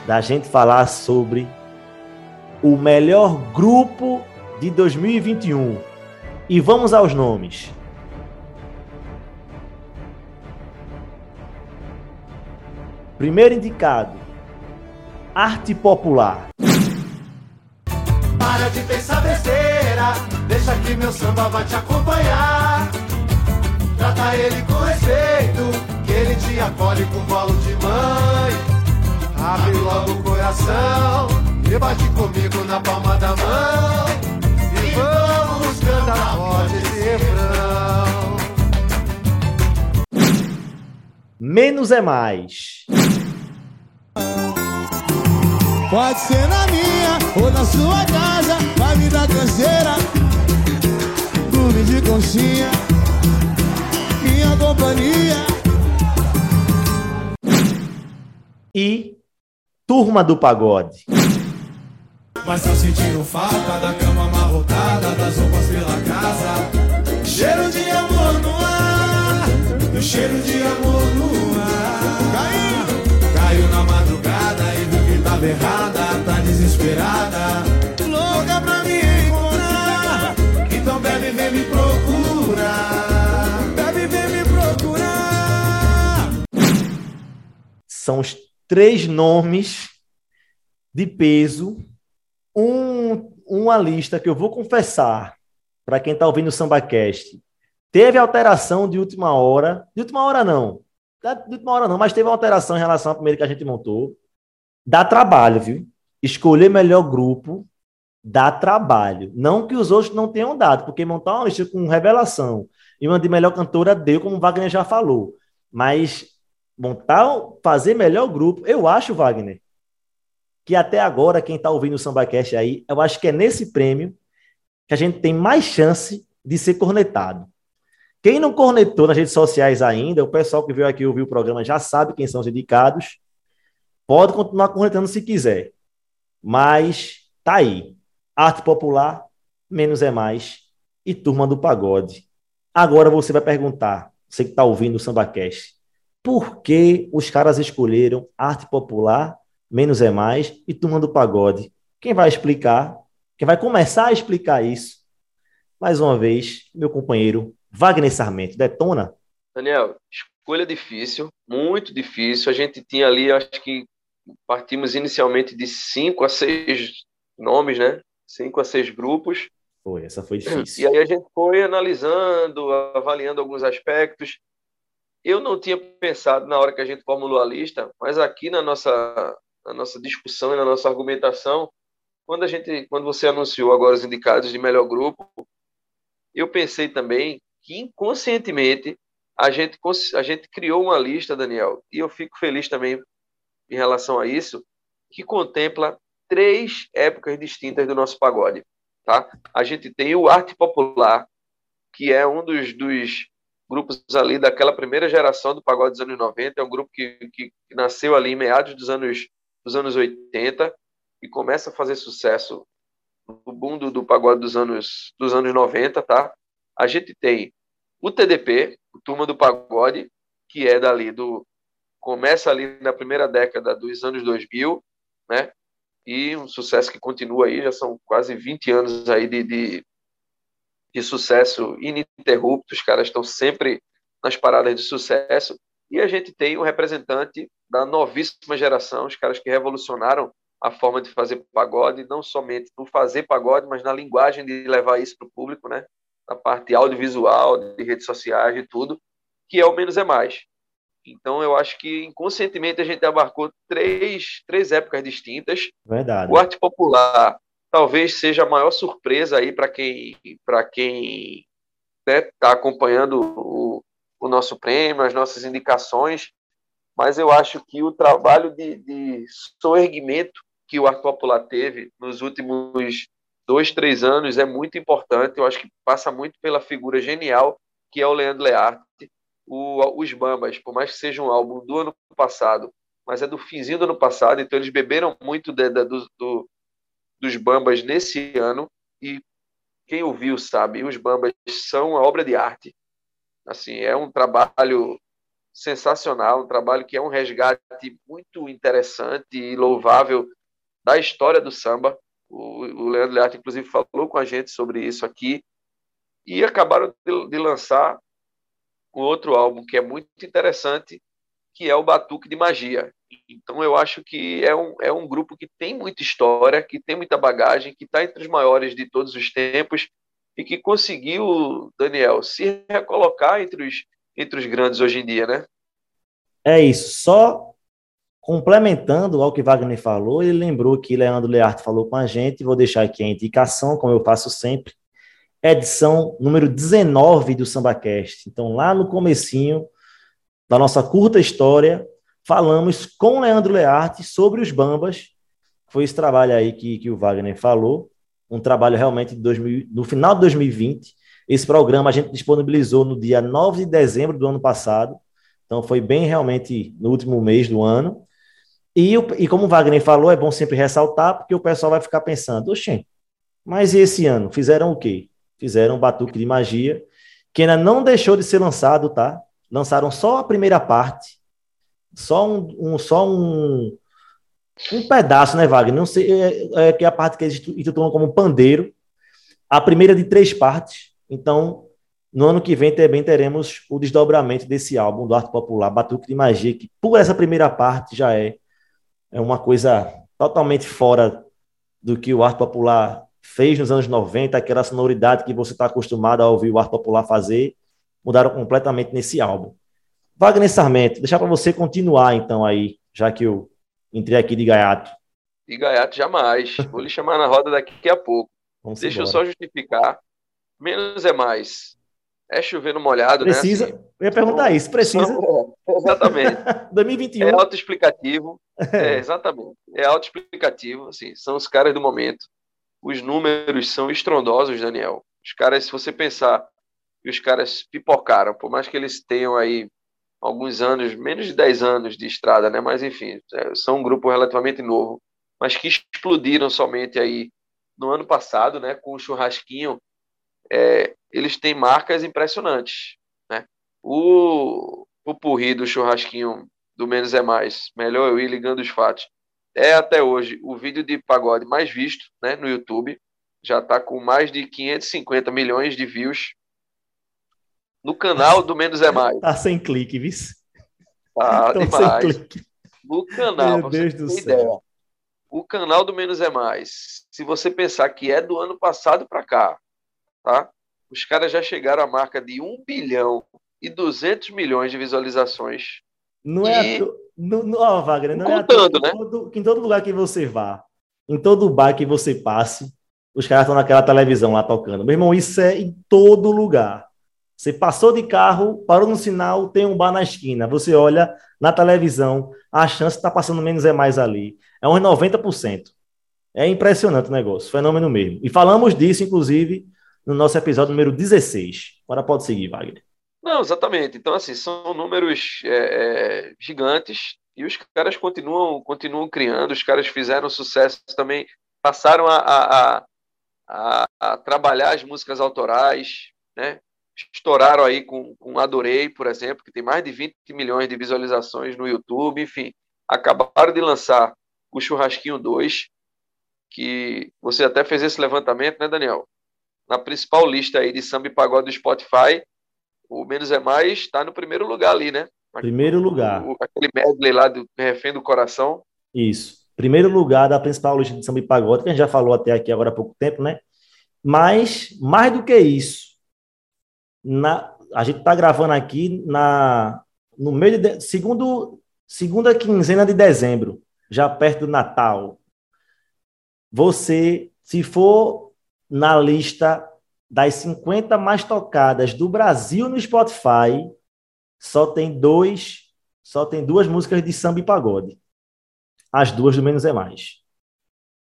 [SPEAKER 1] Da gente falar sobre o melhor grupo de 2021. E vamos aos nomes. Primeiro indicado, Arte Popular.
[SPEAKER 4] Para de pensar besteira, deixa que meu samba vai te acompanhar. Trata ele com respeito, que ele te acolhe com bolo de mãe. Abre logo o coração e bate comigo na palma da mão. E vamos cantar forte esse refrão.
[SPEAKER 1] Menos é mais.
[SPEAKER 5] Pode ser na minha ou na sua casa, vai me dar canseira. Clube de conchinha, minha companhia.
[SPEAKER 1] E Turma do Pagode.
[SPEAKER 5] Mas tá sentindo falta da cama amarrotada, das roupas pela casa. Cheiro de amor no ar, cheiro de amor no ar. Caiu, caiu na madrugada e viu que tava errada, tá desesperada. Louca pra me encontrar, então bebe, vem me procurar. Bebe, vem me procurar.
[SPEAKER 1] São os três nomes de peso. Um, uma lista que eu vou confessar para quem está ouvindo o SambaCast. Teve alteração de última hora. De última hora, não. De última hora, não, mas teve uma alteração em relação à primeira que a gente montou. Dá trabalho, viu? Escolher melhor grupo dá trabalho. Não que os outros não tenham dado, porque montar uma lista com revelação e uma de melhor cantora deu, como o Wagner já falou. Mas montar, fazer melhor grupo, eu acho, Wagner, que até agora, quem está ouvindo o SambaCast aí, eu acho que é nesse prêmio que a gente tem mais chance de ser cornetado. Quem não cornetou nas redes sociais ainda, o pessoal que veio aqui ouvir o programa já sabe quem são os indicados. Pode continuar cornetando se quiser. Mas tá aí. Arte popular, menos é mais. E turma do pagode. Agora você vai perguntar, você que está ouvindo o SambaCast, por que os caras escolheram arte popular, menos é mais e turma do pagode? Quem vai explicar, quem vai começar a explicar isso, mais uma vez, meu companheiro Wagner Sarmento. Detona?
[SPEAKER 2] Daniel, escolha difícil, muito difícil. A gente tinha ali, acho que partimos inicialmente de cinco a seis nomes, né? Cinco a seis grupos.
[SPEAKER 1] Foi, essa foi difícil.
[SPEAKER 2] E aí a gente foi analisando, avaliando alguns aspectos. Eu não tinha pensado na hora que a gente formulou a lista, mas aqui na nossa, na nossa discussão e na nossa argumentação, quando a gente, quando você anunciou agora os indicados de melhor grupo, eu pensei também que inconscientemente a gente a gente criou uma lista, Daniel, e eu fico feliz também em relação a isso, que contempla três épocas distintas do nosso pagode, tá? A gente tem o arte popular, que é um dos, dos grupos ali daquela primeira geração do pagode dos anos 90, é um grupo que, que, nasceu ali em meados dos anos dos anos 80 e começa a fazer sucesso no boom do, do pagode dos anos dos anos 90, tá? A gente tem o TDP, o Turma do Pagode, que é dali do começa ali na primeira década dos anos 2000, né? E um sucesso que continua aí, já são quase 20 anos aí de, de, de sucesso ininterrupto, os caras estão sempre nas paradas de sucesso. E a gente tem um representante da novíssima geração, os caras que revolucionaram a forma de fazer pagode, não somente no fazer pagode, mas na linguagem de levar isso para o público, né? Na parte audiovisual, de redes sociais e tudo, que é o menos é mais. Então, eu acho que inconscientemente a gente abarcou três, três épocas distintas.
[SPEAKER 1] Verdade.
[SPEAKER 2] O arte popular talvez seja a maior surpresa aí para quem para quem está né, acompanhando o, o nosso prêmio, as nossas indicações. Mas eu acho que o trabalho de, de soerguimento que o arte popular teve nos últimos dois, três anos é muito importante. Eu acho que passa muito pela figura genial que é o Leandro Learte, o, os Bambas, por mais que seja um álbum do ano passado, mas é do finzinho do ano passado, então eles beberam muito de, de, do, do, dos Bambas nesse ano, e quem ouviu sabe, os Bambas são uma obra de arte. Assim, é um trabalho sensacional, um trabalho que é um resgate muito interessante e louvável da história do samba. O, o Leandro Learte, inclusive, falou com a gente sobre isso aqui. E acabaram de, de lançar um outro álbum que é muito interessante, que é o Batuque de Magia. Então eu acho que é um, é um grupo que tem muita história, que tem muita bagagem, que está entre os maiores de todos os tempos e que conseguiu, Daniel, se recolocar entre os, entre os grandes hoje em dia, né?
[SPEAKER 1] É isso. Só complementando ao que Wagner falou, ele lembrou que Leandro Learte falou com a gente, vou deixar aqui a indicação, como eu faço sempre, edição número 19 do SambaCast. Então, lá no comecinho da nossa curta história, falamos com Leandro Learte sobre os Bambas, foi esse trabalho aí que, que o Wagner falou, um trabalho realmente de 2000, no final de 2020. Esse programa a gente disponibilizou no dia 9 de dezembro do ano passado, então foi bem realmente no último mês do ano. E, e como o Wagner falou, é bom sempre ressaltar, porque o pessoal vai ficar pensando, oxê, mas esse ano? Fizeram o quê? Fizeram um batuque de magia, que ainda não deixou de ser lançado, tá? Lançaram só a primeira parte, só um, um só um, um pedaço, né, Wagner? Não sei, é, é que é a parte que eles intitulam como pandeiro. A primeira de três partes. Então, no ano que vem também teremos o desdobramento desse álbum do Arte Popular, Batuque de Magia, que por essa primeira parte já é, é uma coisa totalmente fora do que o Arte Popular fez nos anos 90, aquela sonoridade que você está acostumado a ouvir o Arte Popular fazer, mudaram completamente nesse álbum. Wagner Sarmento, deixar para você continuar então aí, já que eu entrei aqui de gaiato.
[SPEAKER 2] De gaiato jamais. Vou lhe chamar na roda daqui a pouco. Vamos Deixa embora. eu só justificar. Menos é mais. É chover no molhado,
[SPEAKER 1] precisa,
[SPEAKER 2] né? Assim,
[SPEAKER 1] eu ia perguntar isso, precisa.
[SPEAKER 2] Não, (laughs) exatamente. (laughs)
[SPEAKER 1] 2021.
[SPEAKER 2] É autoexplicativo. É, exatamente. É autoexplicativo, assim, são os caras do momento. Os números são estrondosos, Daniel. Os caras, se você pensar que os caras pipocaram, por mais que eles tenham aí alguns anos, menos de 10 anos de estrada, né? Mas enfim, é, são um grupo relativamente novo, mas que explodiram somente aí no ano passado, né? Com o churrasquinho, é, eles têm marcas impressionantes, né? O, o Purri do churrasquinho do Menos é Mais, melhor eu ir ligando os fatos, é até hoje o vídeo de pagode mais visto, né? No YouTube, já está com mais de 550 milhões de views no canal do Menos é Mais.
[SPEAKER 1] Tá sem clique, viu?
[SPEAKER 2] Tá (laughs) demais. No canal, Meu Deus do céu. Ideia. O canal do Menos é Mais, se você pensar que é do ano passado para cá, tá? Os caras já chegaram à marca de 1 bilhão e 200 milhões de visualizações.
[SPEAKER 1] Não é e... é não, não, ó, Wagner, não
[SPEAKER 2] Contando,
[SPEAKER 1] é
[SPEAKER 2] né?
[SPEAKER 1] Todo, em todo lugar que você vá, em todo bar que você passe, os caras estão naquela televisão lá tocando. Meu irmão, isso é em todo lugar. Você passou de carro, parou no sinal, tem um bar na esquina. Você olha na televisão, a chance de estar tá passando menos é mais ali. É uns 90%. É impressionante o negócio, fenômeno mesmo. E falamos disso, inclusive, no nosso episódio número 16. Agora pode seguir, Wagner.
[SPEAKER 2] Não, exatamente. Então, assim, são números é, é, gigantes e os caras continuam, continuam criando, os caras fizeram sucesso também, passaram a, a, a, a trabalhar as músicas autorais, né? Estouraram aí com, com Adorei, por exemplo, que tem mais de 20 milhões de visualizações no YouTube, enfim, acabaram de lançar o Churrasquinho 2, que você até fez esse levantamento, né, Daniel? Na principal lista aí de samba e pagode do Spotify, o Menos é Mais está no primeiro lugar ali, né?
[SPEAKER 1] Primeiro lugar.
[SPEAKER 2] O, aquele medley lá do Refém do Coração.
[SPEAKER 1] Isso. Primeiro lugar da principal lista de samba e pagode, que a gente já falou até aqui agora há pouco tempo, né? Mas, mais do que isso, na, a gente está gravando aqui na, no meio de, segundo, segunda quinzena de dezembro, já perto do Natal. Você, se for na lista das 50 mais tocadas do Brasil no Spotify, só tem dois, só tem duas músicas de samba e pagode. As duas do Menos é Mais.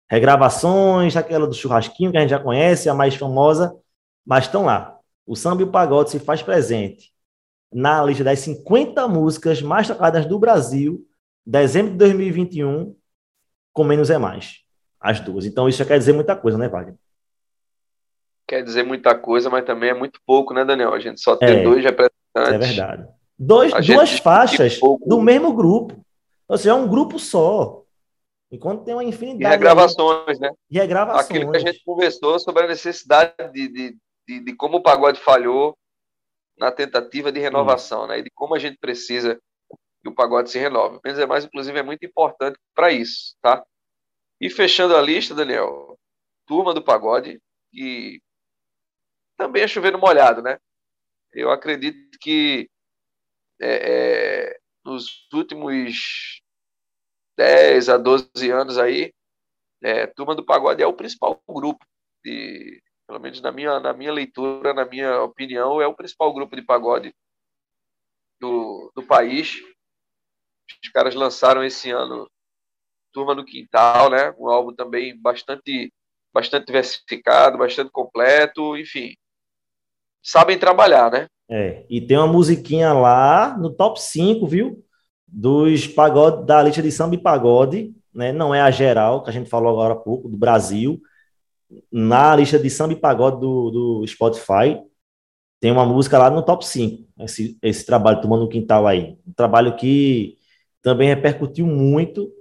[SPEAKER 1] Regravações, aquela do churrasquinho que a gente já conhece, a mais famosa, mas estão lá o samba e o pagode se faz presente na lista das 50 músicas mais tocadas do Brasil, dezembro de 2021, com menos é mais. As duas. Então isso já quer dizer muita coisa, né, Wagner?
[SPEAKER 2] Quer dizer muita coisa, mas também é muito pouco, né, Daniel? A gente só tem é, dois representantes. É
[SPEAKER 1] verdade. Dois, duas faixas do mesmo grupo. Ou seja, é um grupo só. Enquanto tem uma
[SPEAKER 2] E
[SPEAKER 1] infinidade.
[SPEAKER 2] regravações, né?
[SPEAKER 1] de regravações.
[SPEAKER 2] Aquilo que a gente conversou sobre a necessidade de, de, de, de como o pagode falhou na tentativa de renovação, né? E de como a gente precisa que o pagode se renove. O Menos é Mais, inclusive, é muito importante para isso, tá? E fechando a lista, Daniel, Turma do Pagode, que também é chovendo molhado, né? Eu acredito que é, é, nos últimos 10 a 12 anos aí, é, Turma do Pagode é o principal grupo, de, pelo menos na minha, na minha leitura, na minha opinião, é o principal grupo de pagode do, do país. Os caras lançaram esse ano Turma no Quintal, né? Um álbum também bastante, bastante diversificado, bastante completo, enfim. Sabem trabalhar, né?
[SPEAKER 1] É, e tem uma musiquinha lá no top 5, viu? Dos pagode, da lista de samba e pagode, né? Não é a geral, que a gente falou agora há pouco, do Brasil. Na lista de samba e pagode do, do Spotify, tem uma música lá no top 5, esse, esse trabalho, Tomando no Quintal aí. Um trabalho que também repercutiu muito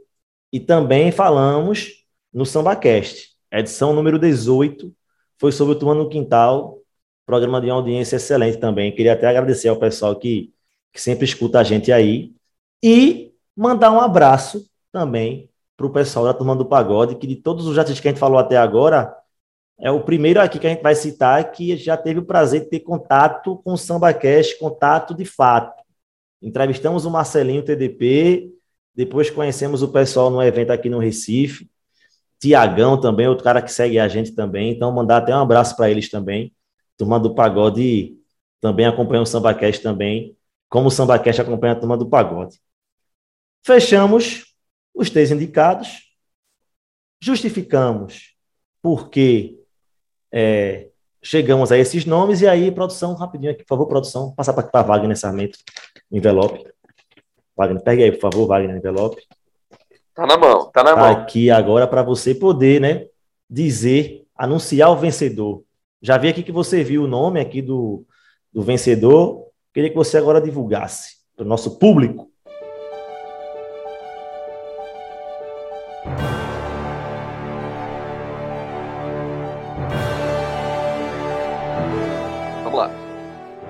[SPEAKER 1] e também falamos no SambaCast. Edição número 18 foi sobre o Tomando no Quintal, programa de audiência excelente também. Queria até agradecer ao pessoal que, que sempre escuta a gente aí. E mandar um abraço também para o pessoal da Turma do Pagode, que de todos os artistas que a gente falou até agora, é o primeiro aqui que a gente vai citar que já teve o prazer de ter contato com o SambaCast, contato de fato. Entrevistamos o Marcelinho TDP, depois conhecemos o pessoal no evento aqui no Recife, Tiagão também, outro cara que segue a gente também, então mandar até um abraço para eles também. Turma do Pagode também acompanha o SambaCast também, como o SambaCast acompanha a Turma do Pagode. Fechamos os três indicados, justificamos porque é, chegamos a esses nomes, e aí, produção, rapidinho aqui, por favor, produção, passar para Wagner Sarmento, envelope. Wagner, pegue aí, por favor, Wagner, envelope.
[SPEAKER 2] Tá na mão, tá na mão.
[SPEAKER 1] Aqui agora para você poder, né, dizer, anunciar o vencedor. Já vi aqui que você viu o nome aqui do, do vencedor, queria que você agora divulgasse para o nosso público.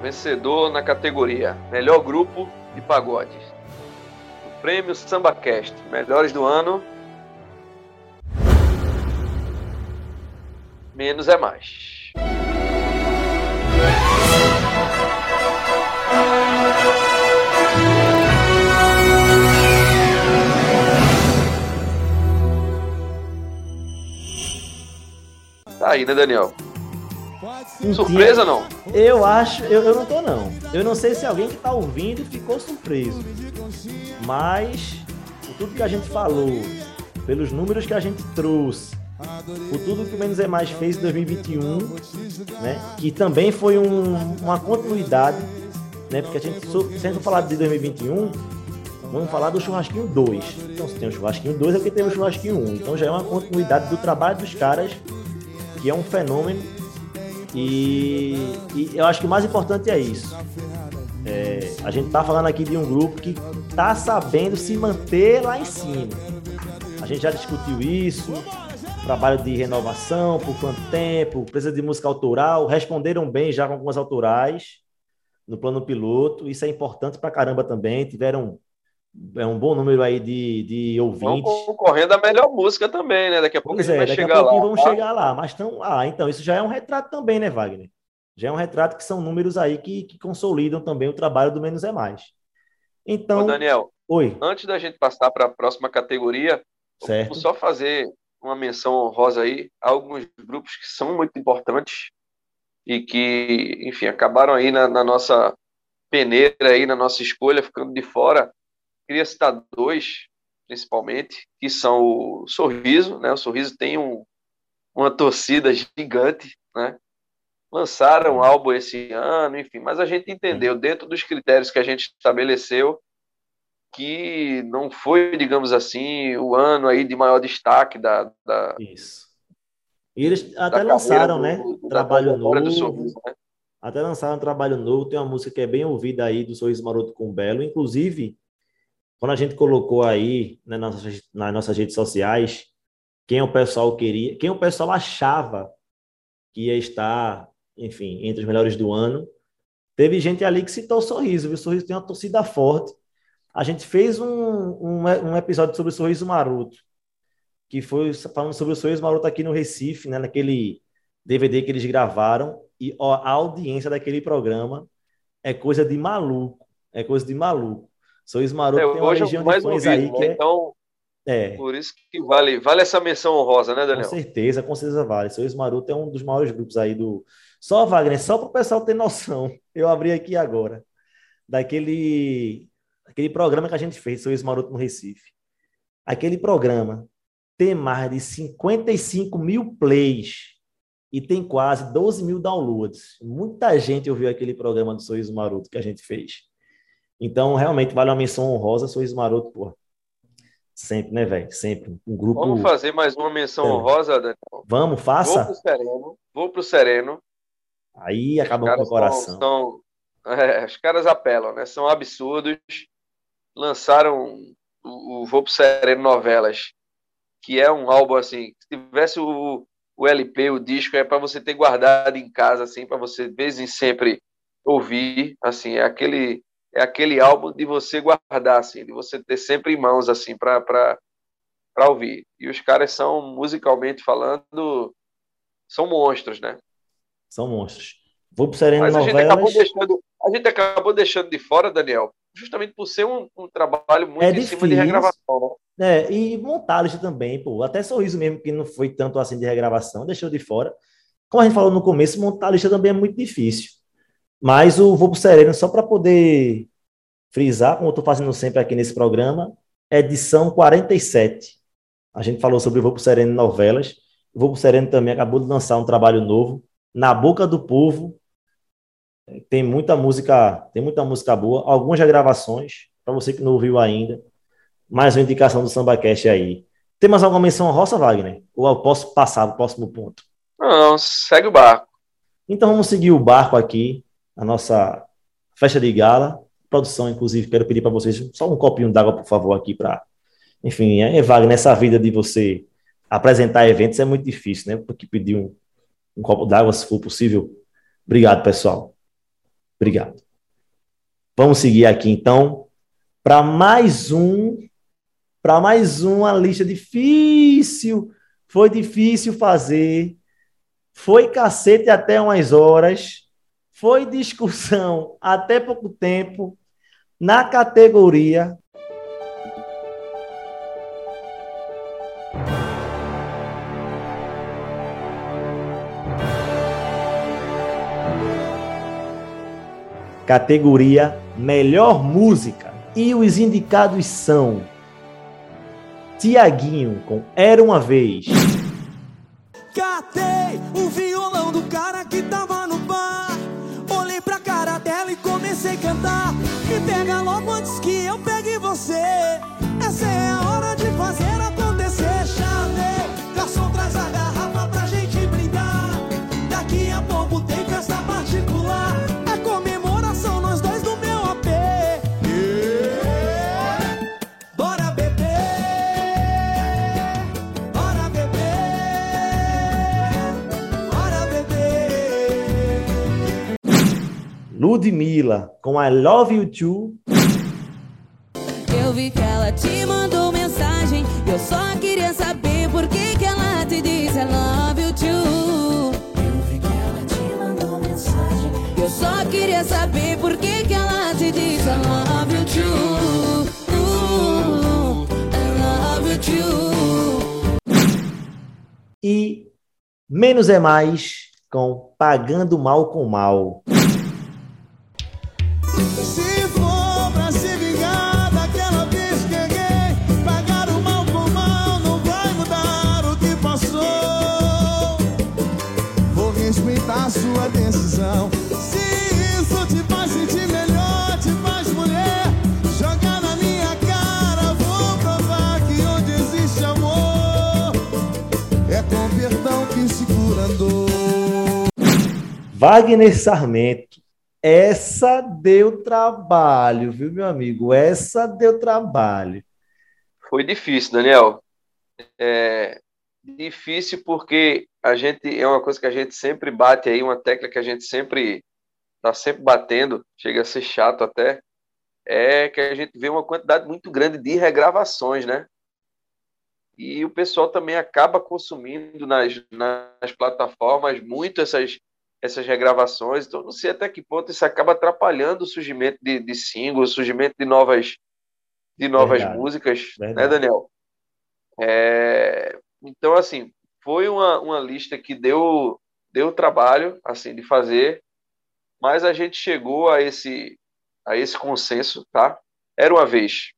[SPEAKER 2] Vencedor na categoria Melhor Grupo de Pagode. O prêmio SambaCast Melhores do Ano. Menos é mais. Tá aí, né, Daniel? Surpresa não?
[SPEAKER 1] Eu acho, eu, eu não tô não. Eu não sei se alguém que tá ouvindo ficou surpreso. Mas, por tudo que a gente falou, pelos números que a gente trouxe, por tudo que o Menos é Mais fez em 2021, né? Que também foi um, uma continuidade, né? Porque a gente, so- se a gente for falar de 2021, vamos falar do Churrasquinho 2. Então, se tem o Churrasquinho 2, é porque tem o Churrasquinho 1. Então já é uma continuidade do trabalho dos caras, que é um fenômeno. E, e eu acho que o mais importante é isso. É, a gente tá falando aqui de um grupo que tá sabendo se manter lá em cima. A gente já discutiu isso, trabalho de renovação, por quanto tempo, precisa de música autoral, responderam bem já com algumas autorais no plano piloto, isso é importante pra caramba também, tiveram é, um bom número aí de, de
[SPEAKER 2] Vão
[SPEAKER 1] ouvintes.
[SPEAKER 2] concorrendo a melhor música também, né? Daqui a pouco
[SPEAKER 1] Pois é,
[SPEAKER 2] vai
[SPEAKER 1] daqui a
[SPEAKER 2] chegar
[SPEAKER 1] pouquinho
[SPEAKER 2] lá.
[SPEAKER 1] vamos
[SPEAKER 2] tá?
[SPEAKER 1] chegar lá, mas tão, ah, então isso já é um retrato também, né, Wagner? Já é um retrato que são números aí que, que consolidam também o trabalho do Menos é Mais.
[SPEAKER 2] Ô,
[SPEAKER 1] Então,
[SPEAKER 2] Daniel,
[SPEAKER 1] oi,
[SPEAKER 2] antes da gente passar para a próxima categoria,
[SPEAKER 1] certo?
[SPEAKER 2] vou só fazer uma menção honrosa aí a alguns grupos que são muito importantes e que, enfim, acabaram aí na, na nossa peneira aí, na nossa escolha, ficando de fora. Queria citar dois, principalmente, que são o Sorriso, né? O Sorriso tem um, uma torcida gigante, né? Lançaram um álbum esse ano, enfim, mas a gente entendeu, dentro dos critérios que a gente estabeleceu, que não foi, digamos assim, o ano aí de maior destaque da, da,
[SPEAKER 1] Isso. E eles até lançaram,
[SPEAKER 2] do-
[SPEAKER 1] né?
[SPEAKER 2] do-
[SPEAKER 1] Trabalho novo.
[SPEAKER 2] Sorriso, né?
[SPEAKER 1] Até lançaram um trabalho novo, tem uma música que é bem ouvida aí do Sorriso Maroto com Belo. Inclusive, quando a gente colocou aí né, nas, nossas, nas nossas redes sociais quem o pessoal queria, quem o pessoal achava que ia estar, enfim, entre os melhores do ano, teve gente ali que citou o Sorriso, viu? O Sorriso tem uma torcida forte. A gente fez um, um, um episódio sobre o Sorriso Maroto, que foi falando sobre o Sorriso Maroto aqui no Recife, né, naquele DVD que eles gravaram, e ó, a audiência daquele programa é coisa de maluco, é coisa de maluco. Sorriso Maroto é, tem uma região de fãs aí que
[SPEAKER 2] né? é... Então, é. Por isso que vale, vale essa menção honrosa, né, Daniel?
[SPEAKER 1] Com certeza, com certeza vale. Sorriso Maroto é um dos maiores grupos aí do. Só, Wagner, só para o pessoal ter noção. (laughs) Eu abri aqui agora. Daquele, aquele programa que a gente fez, Sorriso Maroto no Recife. Aquele programa tem mais de 55 mil plays e tem quase 12 mil downloads. Muita gente ouviu aquele programa do Sorriso Maroto que a gente fez. Então, realmente vale uma menção honrosa, Sorriso Maroto, porra. Sempre, né, velho? Sempre. Um grupo.
[SPEAKER 2] Vamos fazer mais uma menção é. honrosa, Daniel?
[SPEAKER 1] Vamos, faça.
[SPEAKER 2] Vou pro Sereno. Vou pro Sereno.
[SPEAKER 1] Aí acabou com o coração.
[SPEAKER 2] São, são é, os caras apelam, né? São absurdos. Lançaram o, o Vou pro Sereno Novelas, que é um álbum assim. Se tivesse o, o LP, o disco, é para você ter guardado em casa, assim, para você, de vez em sempre, ouvir. Assim, é aquele é aquele álbum de você guardar, assim, de você ter sempre em mãos, assim, para ouvir. E os caras são, musicalmente falando, são monstros, né?
[SPEAKER 1] São monstros. Vou pro Sereno Mas
[SPEAKER 2] a gente, acabou deixando, a gente acabou deixando de fora, Daniel, justamente por ser um, um trabalho muito
[SPEAKER 1] é
[SPEAKER 2] em
[SPEAKER 1] difícil.
[SPEAKER 2] cima de regravação,
[SPEAKER 1] né? É, e montagem também, pô. Até Sorriso mesmo, que não foi tanto assim de regravação, deixou de fora. Como a gente falou no começo, montar a lista também é muito difícil. Mas o Vou pro Sereno, só para poder frisar, como eu estou fazendo sempre aqui nesse programa, edição 47. A gente falou sobre o Vou pro Sereno novelas. O Vou pro Sereno também acabou de lançar um trabalho novo, Na Boca do Povo. Tem muita música, tem muita música boa, algumas gravações, para você que não ouviu ainda. Mais uma indicação do SambaCast aí. Tem mais alguma menção roça, Wagner? Ou eu posso passar para o próximo ponto?
[SPEAKER 2] Não, segue o barco.
[SPEAKER 1] Então vamos seguir o barco aqui a nossa festa de gala. Produção, inclusive, quero pedir para vocês só um copinho d'água, por favor, aqui para. Enfim, é, Wagner, nessa vida de você apresentar eventos é muito difícil, né? Porque pedir um, um copo d'água, se for possível. Obrigado, pessoal. Obrigado. Vamos seguir aqui, então, para mais um. Para mais uma lista difícil. Foi difícil fazer. Foi cacete até umas horas foi discussão até pouco tempo na categoria categoria Melhor Música. E os indicados são Tiaguinho com Era uma Vez.
[SPEAKER 6] Catei o você. Essa é a hora de fazer acontecer. Chamei, garçom, traz a garrafa pra gente brindar. Daqui a pouco tem festa particular. É comemoração, nós dois do meu AP. Yeah. Bora beber, bora beber, bora beber.
[SPEAKER 1] Ludmilla com I Love You Too.
[SPEAKER 7] Só queria saber por que, que ela te disse I love you I love you too.
[SPEAKER 1] E Menos é Mais com Pagando Mal com Mal.
[SPEAKER 6] Com perdão que se cura a dor.
[SPEAKER 1] Wagner Sarmento essa deu trabalho, viu, meu amigo? Essa deu trabalho.
[SPEAKER 2] Foi difícil, Daniel. É difícil porque a gente é uma coisa que a gente sempre bate aí, uma tecla que a gente sempre tá sempre batendo, chega a ser chato até, é que a gente vê uma quantidade muito grande de regravações, né? E o pessoal também acaba consumindo nas, nas plataformas muito essas essas regravações. Então, não sei até que ponto isso acaba atrapalhando o surgimento de, de singles, o surgimento de novas, de novas
[SPEAKER 1] Verdade.
[SPEAKER 2] músicas,
[SPEAKER 1] Verdade.
[SPEAKER 2] né, Daniel? É, então, assim, foi uma, uma lista que deu, deu trabalho, assim, de fazer, mas a gente chegou a esse, a esse consenso, tá? Era uma vez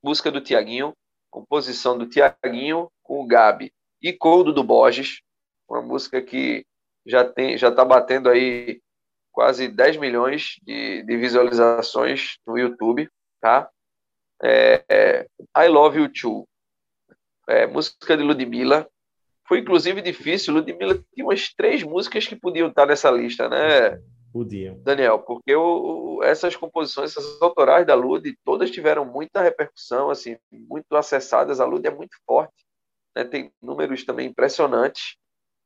[SPEAKER 2] música do Tiaguinho, composição do Tiaguinho com o Gabi e Coldo do Borges, uma música que já tem já está batendo aí quase 10 milhões de, de visualizações no YouTube, tá? É, é, I Love You Too, é, música de Ludmilla. Foi inclusive difícil, Ludmilla tinha umas três músicas que podiam estar nessa lista, né,
[SPEAKER 1] Podiam.
[SPEAKER 2] Daniel? Porque o, essas composições, essas autorais da Lud, todas tiveram muita repercussão, assim, muito acessadas. A Lud é muito forte, né? Tem números também impressionantes.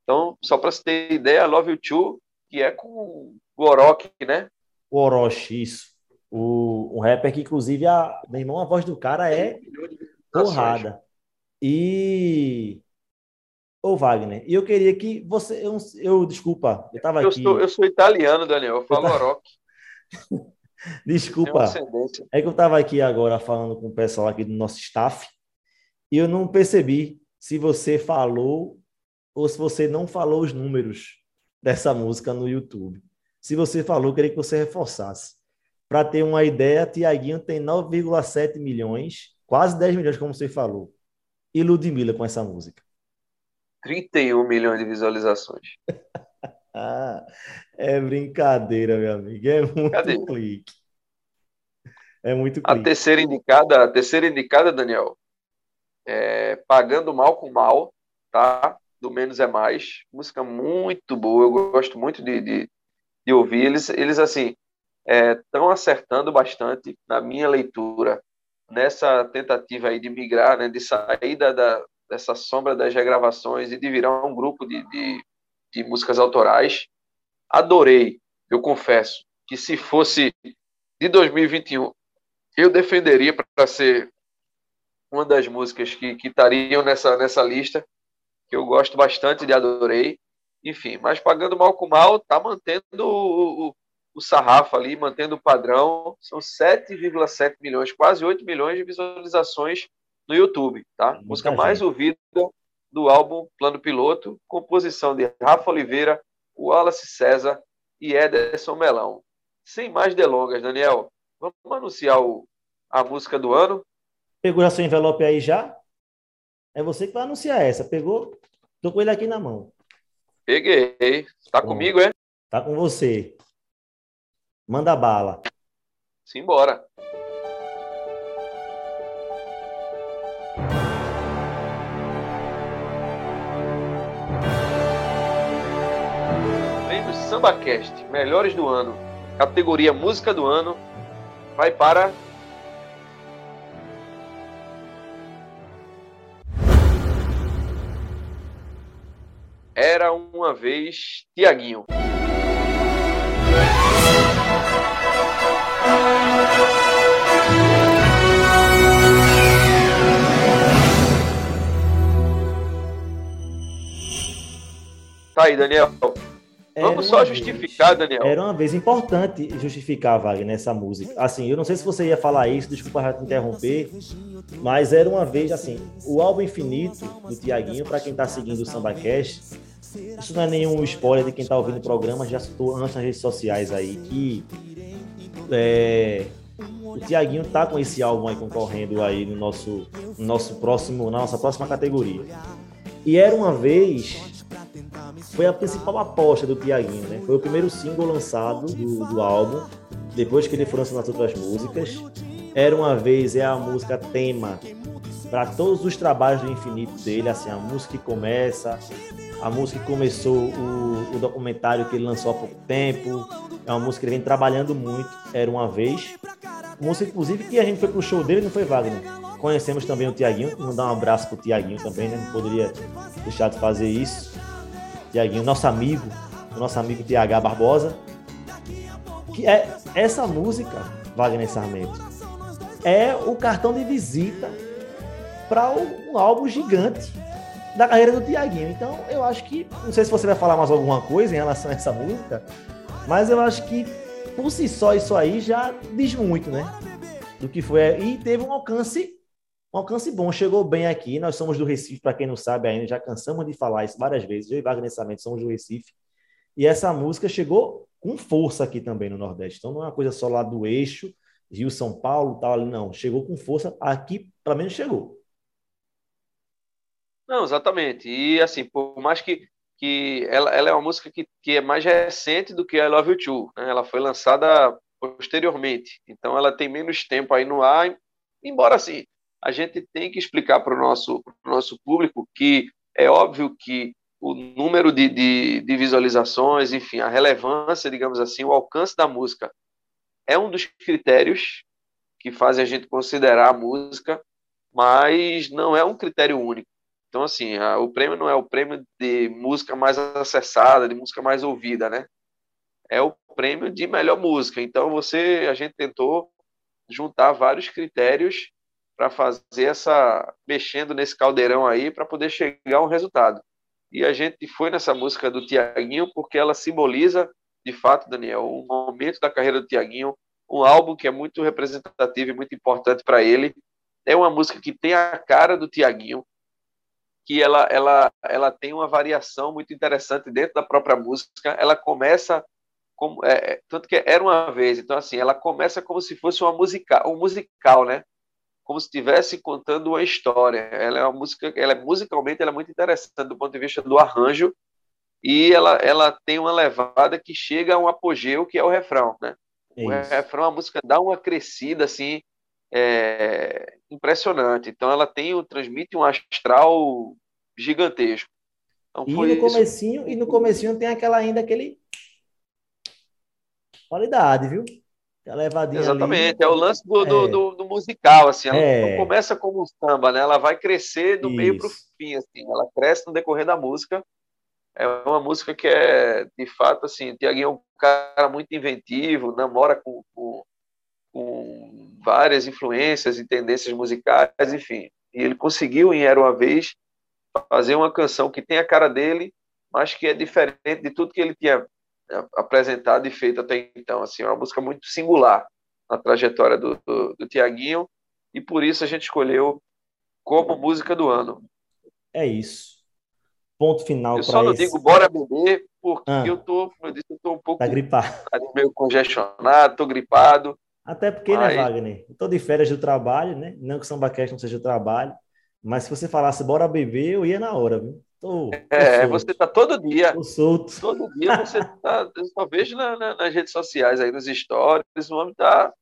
[SPEAKER 2] Então, só para você ter ideia, Love You Too, que é com o Orochi, né?
[SPEAKER 1] O Orochi, isso. O, um rapper que, inclusive, a, meu irmão, a voz do cara é porrada. E. Ô, Wagner, e eu queria que você. Eu, eu desculpa, eu tava
[SPEAKER 2] Eu
[SPEAKER 1] aqui.
[SPEAKER 2] sou, eu sou italiano, Daniel. Eu falo
[SPEAKER 1] Eu.
[SPEAKER 2] Tenho (laughs)
[SPEAKER 1] Desculpa. É que eu estava aqui agora falando com o pessoal aqui do nosso staff e eu não percebi se você falou ou se você não falou os números dessa música no YouTube. Se você falou, eu queria que você reforçasse. Para ter uma ideia, Tiaguinho tem 9,7 milhões, quase 10 milhões, como você falou. E Ludmilla com essa música.
[SPEAKER 2] 31 milhões de visualizações. (laughs)
[SPEAKER 1] Ah, é brincadeira, meu amigo. É muito
[SPEAKER 2] Cadê?
[SPEAKER 1] clique. É muito
[SPEAKER 2] A
[SPEAKER 1] clique.
[SPEAKER 2] terceira indicada, a terceira indicada, Daniel, é Pagando Mal com Mal, tá? Do Menos é Mais. Música muito boa, eu gosto muito de, de, de ouvir. Eles, eles assim, estão acertando bastante na minha leitura nessa tentativa aí de migrar, né, de sair da, da- dessa sombra das regravações e de virar um grupo de, de, de músicas autorais. Adorei, eu confesso, que se fosse de 2021 eu defenderia para ser uma das músicas que, estariam nessa, nessa lista, que eu gosto bastante de Adorei. Enfim, mas Pagando Mal com Mal tá mantendo o, o, o sarrafo ali, mantendo o padrão. São 7,7 milhões, quase 8 milhões de visualizações no YouTube, tá?
[SPEAKER 1] Muita
[SPEAKER 2] Música mais
[SPEAKER 1] gente.
[SPEAKER 2] ouvida do álbum Plano Piloto, composição de Rafa Oliveira, Wallace César e Ederson Melão. Sem mais delongas, Daniel, vamos anunciar o, a música do ano?
[SPEAKER 1] Pegou já seu envelope aí já? É você que vai anunciar essa. Pegou? Tô com ele aqui na mão.
[SPEAKER 2] Peguei. Tá
[SPEAKER 1] Bom.
[SPEAKER 2] comigo, é?
[SPEAKER 1] Tá com você. Manda bala.
[SPEAKER 2] Simbora. Prêmio SambaCast, melhores do ano. Categoria Música do Ano. Vai para. Era uma vez Tiaguinho. Tá aí, Daniel. Vamos só justificar,
[SPEAKER 1] vez-
[SPEAKER 2] Daniel.
[SPEAKER 1] Era uma vez importante justificar, Wagner, essa música. Assim, eu não sei se você ia falar isso, desculpa já te interromper, mas era uma vez, assim, o álbum Infinito do Tiaguinho, para quem tá seguindo o SambaCast, isso não é nenhum spoiler de quem tá ouvindo o programa, já citou antes nas redes sociais aí, que é, o Tiaguinho tá com esse álbum aí concorrendo aí no nosso, no nosso próximo, na nossa próxima categoria. E era uma vez foi a principal aposta do Tiaguinho, né? Foi o primeiro single lançado do, do álbum, depois que ele foi lançando as outras músicas. Era uma vez é a música tema para todos os trabalhos do infinito dele, assim, a música que começa, A música que começou o, o documentário que ele lançou há pouco tempo. É uma música que ele vem trabalhando muito. Era uma vez. Música, inclusive, que a gente foi pro show dele, não foi, Wagner? Conhecemos também o Tiaguinho. Mandar um abraço pro Tiaguinho também, né? Não poderia deixar de fazer isso. Tiaguinho, nosso amigo, o nosso amigo TH Barbosa. Que é essa música, Wagner Sarmento, é o cartão de visita para um álbum gigante da carreira do Tiaguinho. Então, eu acho que, não sei se você vai falar mais alguma coisa em relação a essa música, mas eu acho que por si só isso aí já diz muito, né? Do que foi e teve um alcance um alcance bom, chegou bem aqui. Nós somos do Recife, para quem não sabe ainda, já cansamos de falar isso várias vezes. Eu e Wagner Samento somos do Recife. E essa música chegou com força aqui também no Nordeste. Então não é uma coisa só lá do eixo, Rio, São Paulo, tal ali, não. Chegou com força, aqui pelo menos chegou.
[SPEAKER 2] Não, exatamente. E assim, por mais que, que ela, ela é uma música que, que é mais recente do que I Love You Too, né? Ela foi lançada posteriormente. Então ela tem menos tempo aí no ar, embora assim, a gente tem que explicar para o nosso, nosso público que é óbvio que o número de, de, de, visualizações, enfim, a relevância, digamos assim, o alcance da música é um dos critérios que fazem a gente considerar a música, mas não é um critério único. Então, assim, a, o prêmio não é o prêmio de música mais acessada, de música mais ouvida, né? É o prêmio de melhor música. Então, você, a gente tentou juntar vários critérios para fazer essa mexendo nesse caldeirão aí para poder chegar a um resultado. E a gente foi nessa música do Tiaguinho porque ela simboliza, de fato, Daniel, um momento da carreira do Tiaguinho, um álbum que é muito representativo e muito importante para ele. É uma música que tem a cara do Tiaguinho, que ela, ela, ela tem uma variação muito interessante dentro da própria música. Ela começa como é, é tanto que era uma vez, então assim, ela começa como se fosse uma musical, um musical, né? Como se estivesse contando uma história. Ela é uma música, ela é musicalmente ela é muito interessante do ponto de vista do arranjo e ela, ela tem uma levada que chega a um apogeu que é o refrão, né? É o refrão, a música dá uma crescida assim é, impressionante. Então ela tem, transmite um astral gigantesco. Então,
[SPEAKER 1] e no comecinho isso. e no comecinho tem aquela ainda aquele qualidade, viu? Levadinha
[SPEAKER 2] Exatamente, ali. é o lance do, do, é. do, do musical, assim, ela é. não começa como um samba, né? Ela vai crescer do Isso. meio para o fim, assim, ela cresce no decorrer da música. É uma música que é, de fato, assim, Tiaguinho é um cara muito inventivo, namora com, com, com várias influências e tendências musicais, enfim. E ele conseguiu, em Era Uma Vez, fazer uma canção que tem a cara dele, mas que é diferente de tudo que ele tinha apresentado e feito até então. Assim, é uma música muito singular na trajetória do, do, do Tiaguinho e por isso a gente escolheu como música do ano.
[SPEAKER 1] É isso. Ponto final.
[SPEAKER 2] Eu só não esse... digo bora beber porque ah, eu tô, eu disse, eu tô um pouco
[SPEAKER 1] tá gripado.
[SPEAKER 2] meio congestionado, tô gripado.
[SPEAKER 1] Até porque, né, mas... né, Wagner? Eu tô de férias do trabalho, né? Não que o Samba Cast não seja trabalho, mas se você falasse bora beber, eu ia na hora, viu? Tô, tô
[SPEAKER 2] é, solto. você tá todo dia.
[SPEAKER 1] Tô solto.
[SPEAKER 2] Todo dia você tá. Eu só vejo na, na, nas redes sociais aí, nos stories, o homem tá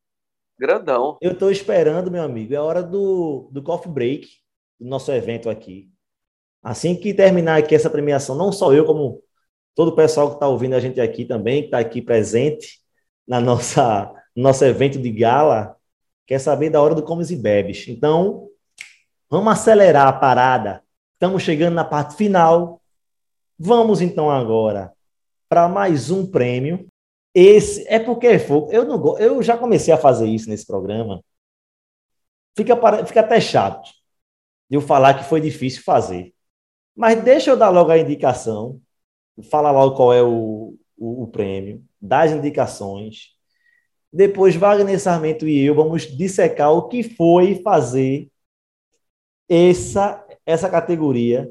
[SPEAKER 2] grandão.
[SPEAKER 1] Eu tô esperando, meu amigo. É hora do, do coffee break, do nosso evento aqui. Assim que terminar aqui essa premiação, não só eu, como todo o pessoal que está ouvindo a gente aqui também, que está aqui presente na nossa nosso evento de gala, quer saber da hora do comes e bebes. Então, vamos acelerar a parada Estamos chegando na parte final. Vamos então agora para mais um prêmio. Esse é porque eu não eu já comecei a fazer isso nesse programa. Fica para, fica até chato eu falar que foi difícil fazer. Mas deixa eu dar logo a indicação, falar logo qual é o, o, o prêmio, dar as indicações. Depois Wagner Sarmento e eu vamos dissecar o que foi fazer essa essa categoria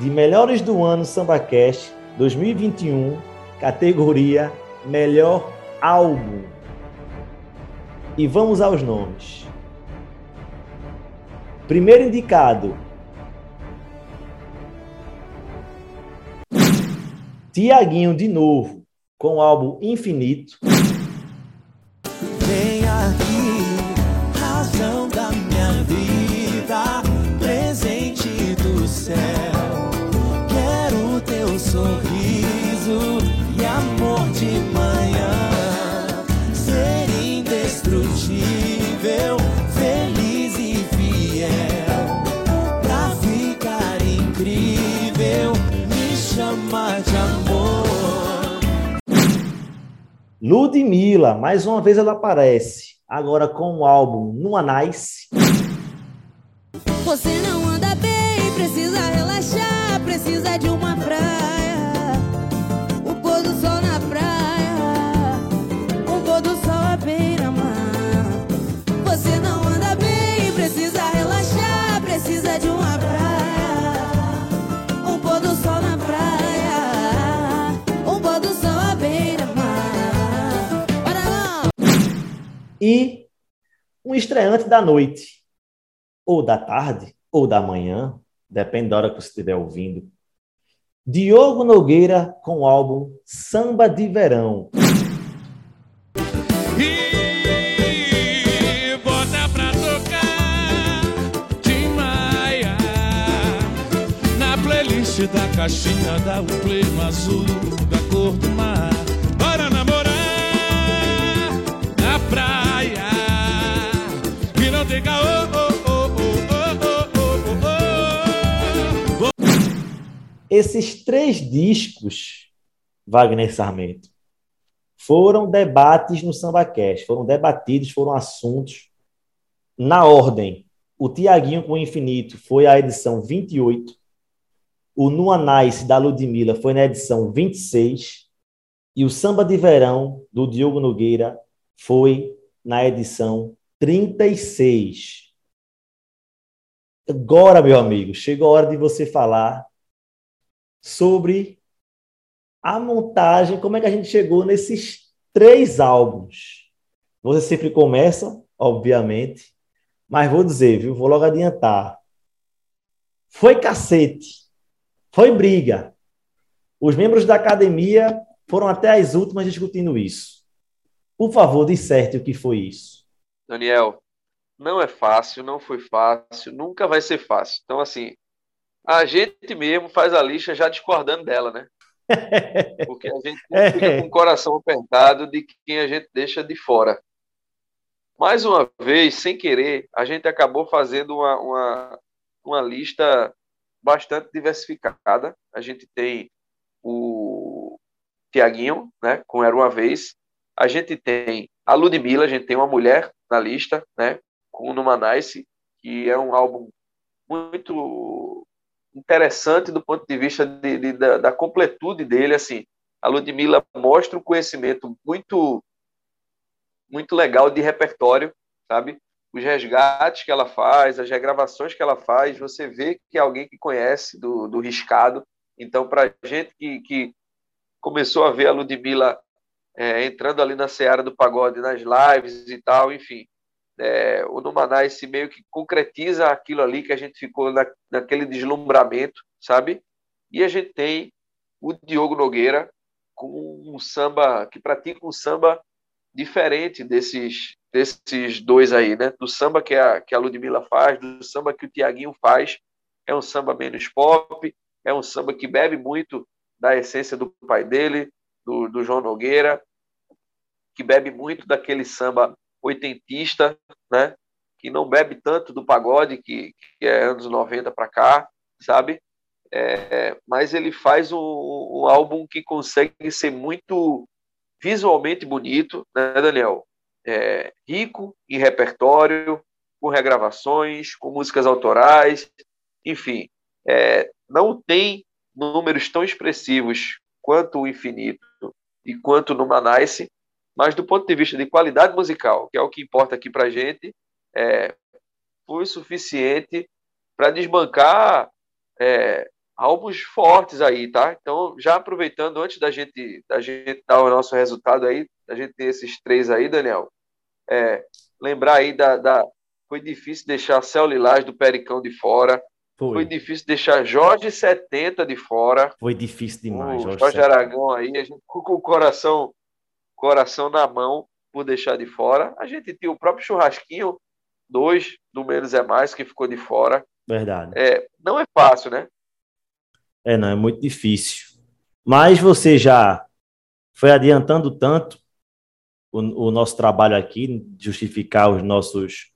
[SPEAKER 1] de melhores do ano SambaCast 2021, categoria Melhor Álbum. E vamos aos nomes. Primeiro indicado. Tiaguinho de novo, com o álbum Infinito. Ludmilla, mais uma vez ela aparece, agora com o álbum Numa Nice.
[SPEAKER 7] Você não anda bem, precisa relaxar, precisa de uma praia.
[SPEAKER 1] E um estreante da noite, ou da tarde, ou da manhã, depende da hora que você estiver ouvindo. Diogo Nogueira com o álbum Samba de Verão.
[SPEAKER 5] Da caixinha da pleno azul da cor do mar Oh, oh, oh, oh, oh.
[SPEAKER 1] Esses três discos, Wagner Sarmento, foram debates no SambaCast, foram debatidos, foram assuntos na ordem. O Tiaguinho com o Infinito foi a edição 28, o Nua Nice da Ludmilla foi na edição 26 e o Samba de Verão do Diogo Nogueira foi na edição 36. Agora, meu amigo, chegou a hora de você falar sobre a montagem, como é que a gente chegou nesses três álbuns. Você sempre começa, obviamente, mas vou dizer, viu? Vou logo adiantar. Foi cacete, foi briga. Os membros da academia foram até as últimas discutindo isso. Por favor, disserte o que foi isso.
[SPEAKER 2] Daniel, não é fácil, não foi fácil, nunca vai ser fácil. Então, assim, a gente mesmo faz a lista já discordando dela, né? (laughs) Porque a gente fica com o coração apertado de quem a gente deixa de fora. Mais uma vez, sem querer, a gente acabou fazendo uma, uma, uma lista bastante diversificada. A gente tem o Tiaguinho, né, com Era Uma Vez. A gente tem a Ludmilla, a gente tem uma mulher na lista, né, com o Numanice, que é um álbum muito interessante do ponto de vista de, de, da, da, completude dele. Assim, a Ludmilla mostra um conhecimento muito, muito legal de repertório, sabe? Os resgates que ela faz, as regravações que ela faz, você vê que é alguém que conhece do, do riscado. Então, para gente que, que começou a ver a Ludmilla é, entrando ali na seara do pagode, nas lives e tal, enfim, é, o Numanice meio que concretiza aquilo ali que a gente ficou na, naquele deslumbramento, sabe? E a gente tem o Diogo Nogueira com um samba que pratica um samba diferente desses desses dois aí, né? Do samba que a que a Ludmilla faz, do samba que o Tiaguinho faz, é um samba menos pop, é um samba que bebe muito da essência do pai dele, do, do João Nogueira, que bebe muito daquele samba oitentista, né? Que não bebe tanto do pagode, que, que é anos 90 para cá, sabe? É, mas ele faz um, um, álbum que consegue ser muito visualmente bonito, né, Daniel? É, rico em repertório, com regravações, com músicas autorais, enfim, é, não tem números tão expressivos quanto o Infinito e quanto no Manice, mas do ponto de vista de qualidade musical, que é o que importa aqui para gente, é, foi suficiente para desbancar é, álbuns fortes aí, tá? Então, já aproveitando, antes da gente, da gente dar o nosso resultado aí, a gente ter esses três aí, Daniel, é, lembrar aí da, da, Foi difícil deixar Céu Lilás do Pericão de fora, Foi
[SPEAKER 1] Foi.
[SPEAKER 2] difícil deixar Jorge 70 de fora.
[SPEAKER 1] Foi difícil demais,
[SPEAKER 2] o
[SPEAKER 1] Jorge.
[SPEAKER 2] Jorge. Aragão aí, a gente ficou com o coração, coração na mão por deixar de fora. A gente tinha o próprio churrasquinho, dois, do menos é mais, que ficou de fora.
[SPEAKER 1] Verdade.
[SPEAKER 2] É, não é fácil, né?
[SPEAKER 1] É, não, é muito difícil. Mas você já foi adiantando tanto o, o nosso trabalho aqui, justificar os nossos,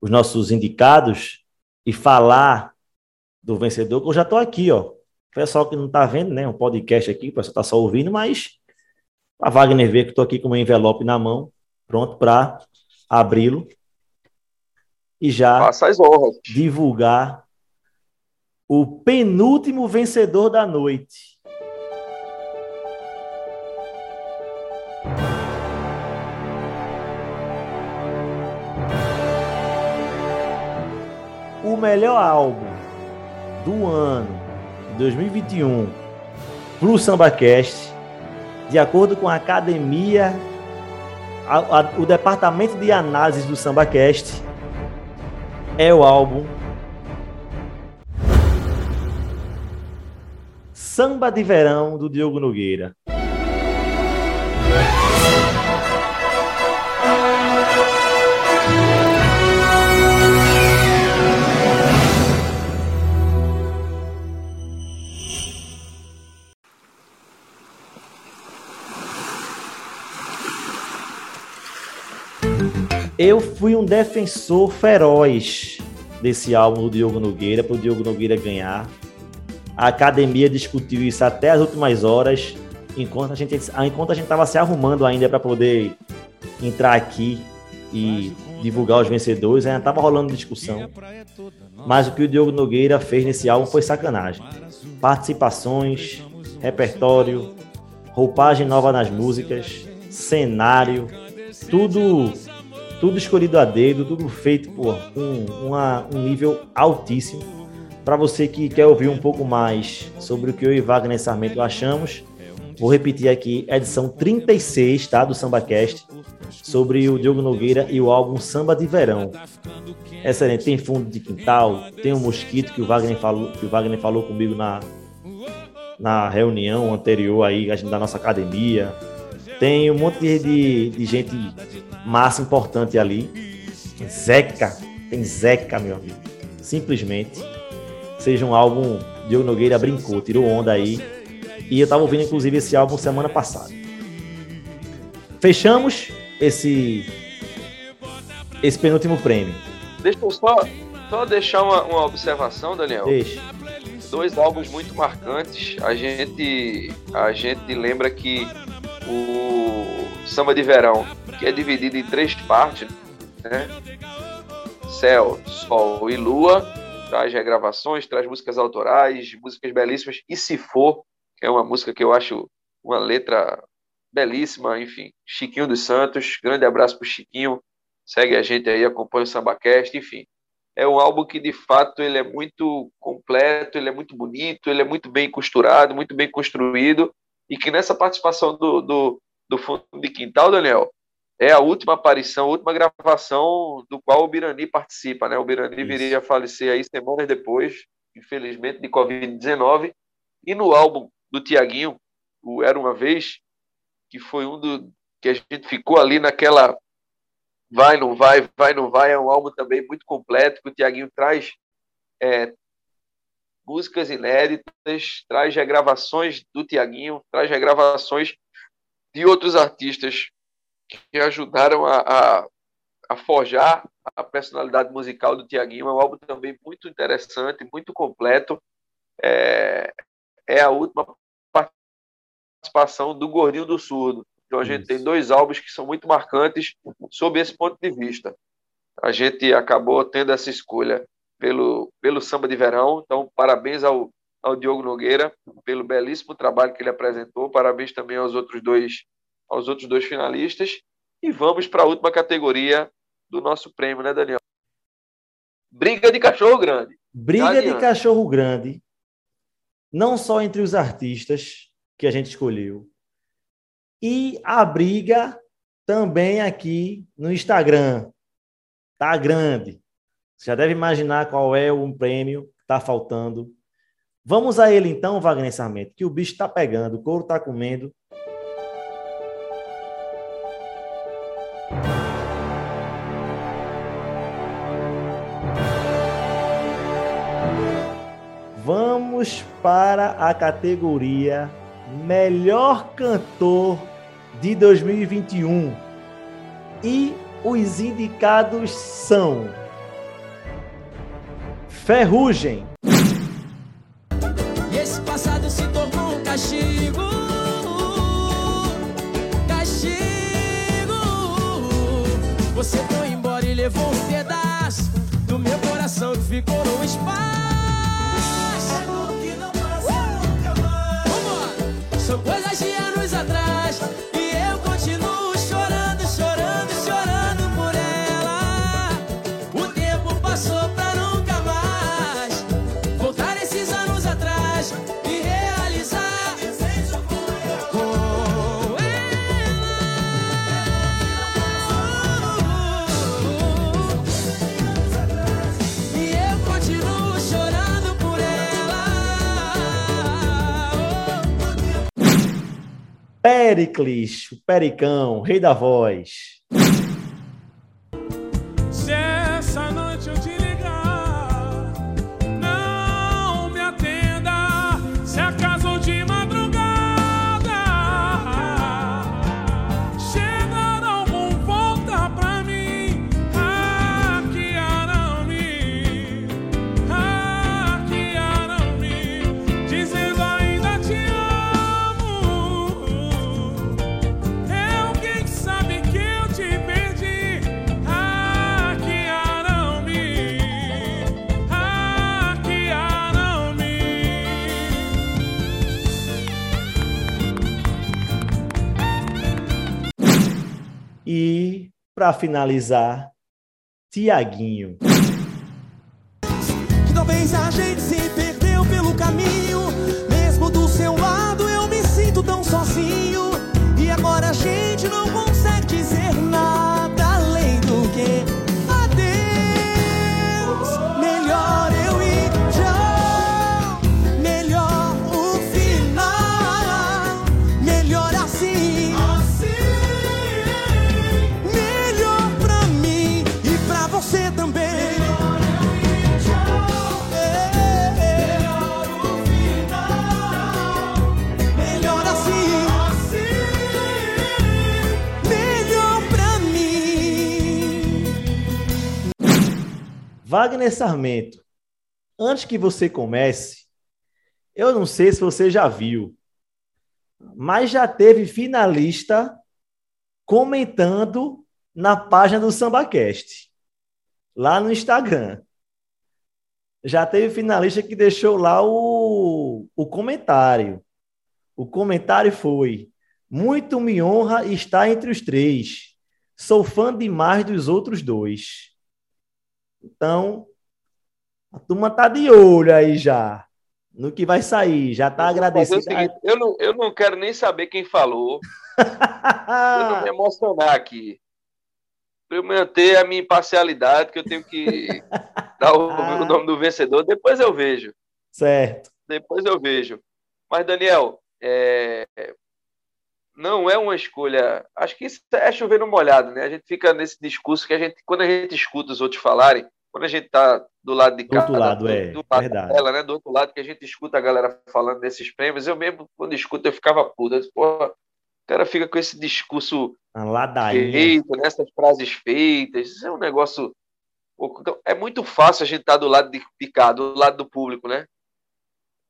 [SPEAKER 1] os nossos indicados e falar do vencedor, que eu já estou aqui, ó. O pessoal que não está vendo, né? Um podcast aqui, o pessoal está só ouvindo, mas a Wagner ver que estou aqui com meu envelope na mão, pronto para abri-lo e já divulgar o penúltimo vencedor da noite. O melhor álbum do ano 2021 para o SambaCast, de acordo com a academia, a- a- o departamento de análise do SambaCast, é o álbum Samba de Verão do Diogo Nogueira. Eu fui um defensor feroz desse álbum do Diogo Nogueira, para o Diogo Nogueira ganhar. A academia discutiu isso até as últimas horas, enquanto a gente estava se arrumando ainda para poder entrar aqui e divulgar os vencedores, ainda estava rolando discussão. Mas o que o Diogo Nogueira fez nesse álbum foi sacanagem. Participações, repertório, roupagem nova nas músicas, cenário, tudo tudo escolhido a dedo, tudo feito por um, uma- um nível altíssimo. Para você que quer ouvir um pouco mais sobre o que eu e Wagner Sarmento achamos, vou repetir aqui, edição 36 tá, do SambaCast, sobre o Diogo Nogueira e o álbum Samba de Verão. Excelente, tem fundo de quintal, tem o mosquito que o Wagner falou, que o Wagner falou comigo na, na reunião anterior aí, da nossa academia. Tem um monte de, de gente massa importante ali. Zeca, tem Zeca, meu amigo. Simplesmente. Seja um álbum, Diogo Nogueira brincou, tirou onda aí. E eu tava ouvindo, inclusive, esse álbum semana passada. Fechamos esse, esse penúltimo prêmio.
[SPEAKER 2] Deixa eu só, só deixar uma, uma observação, Daniel.
[SPEAKER 1] Deixa.
[SPEAKER 2] dois álbuns muito marcantes. A gente, a gente lembra que o Samba de Verão, que é dividido em três partes, né? Céu, Sol e Lua, traz regravações, traz músicas autorais, músicas belíssimas. E Se For, que é uma música que eu acho uma letra belíssima, enfim. Chiquinho dos Santos, grande abraço pro Chiquinho. Segue a gente aí, acompanha o SambaCast, enfim é um álbum que de fato ele é muito completo, ele é muito bonito, ele é muito bem costurado, muito bem construído e que nessa participação do, do, do fundo de quintal, Daniel, é a última aparição, a última gravação do qual o Birani participa, né? O Birani
[SPEAKER 1] Isso.
[SPEAKER 2] viria a falecer aí semanas depois, infelizmente, de Covid-19. E no álbum do Tiaguinho, o Era Uma Vez, que foi um do que a gente ficou ali naquela vai, não vai, vai, não vai, é um álbum também muito completo, que o Tiaguinho traz é, músicas inéditas, traz regravações do Tiaguinho, traz regravações de outros artistas que ajudaram a, a, a forjar a personalidade musical do Tiaguinho. É um álbum também muito interessante, muito completo. É, é a última participação do Gordinho do Surdo. Então a gente
[SPEAKER 1] Isso.
[SPEAKER 2] tem dois álbuns que são muito marcantes sob esse ponto de vista. A gente acabou tendo essa escolha pelo, pelo samba de verão. Então, parabéns ao, ao Diogo Nogueira pelo belíssimo trabalho que ele apresentou. Parabéns também aos outros dois, aos outros dois finalistas. E vamos para a última categoria do nosso prêmio, né, Daniel? Briga de cachorro grande.
[SPEAKER 1] Briga de cachorro grande, não só entre os artistas que a gente escolheu, e a briga também aqui no Instagram. Tá grande. Você já deve imaginar qual é o prêmio tá faltando. Vamos a ele então, Wagner Sarmento, que o bicho tá pegando, o couro tá comendo. Vamos para a categoria Melhor Cantor de 2021. E os indicados são Ferrugem,
[SPEAKER 6] E esse passado se tornou um castigo. Castigo. Você foi embora e levou um pedaço do meu coração que ficou no espaço.
[SPEAKER 1] Pericles, o Pericão, rei da voz. E, para finalizar, Tiaguinho.
[SPEAKER 6] Que talvez a gente se
[SPEAKER 1] Wagner Sarmento, antes que você comece, eu não sei se você já viu, mas já teve finalista comentando na página do SambaCast, lá no Instagram. Já teve finalista que deixou lá o, o comentário. O comentário foi: Muito me honra estar entre os três. Sou fã demais dos outros dois. Então, a turma tá de olho aí já no que vai sair. Já tá agradecendo.
[SPEAKER 2] seguinte, eu, não, eu não quero nem saber quem falou. Eu não me emocionar aqui. Para eu manter a minha imparcialidade, que eu tenho que (laughs) dar o, o nome do vencedor, depois eu vejo.
[SPEAKER 1] certo.
[SPEAKER 2] Depois eu vejo. Mas, Daniel, é, não é uma escolha. Acho que isso é chover no molhado, né? A gente fica nesse discurso que a gente, quando a gente escuta os outros falarem, quando a gente está do lado de
[SPEAKER 1] Do
[SPEAKER 2] cá,
[SPEAKER 1] outro lado, é,
[SPEAKER 2] do lado
[SPEAKER 1] verdade.
[SPEAKER 2] dela, né? Do outro lado, que a gente escuta a galera falando desses prêmios, eu mesmo, quando escuto, eu ficava puto. Porra, o cara fica com esse discurso
[SPEAKER 1] ladainha.
[SPEAKER 2] feito, nessas frases feitas. Isso é um negócio. Então, é muito fácil a gente estar do lado de, de cá, do lado do público, né?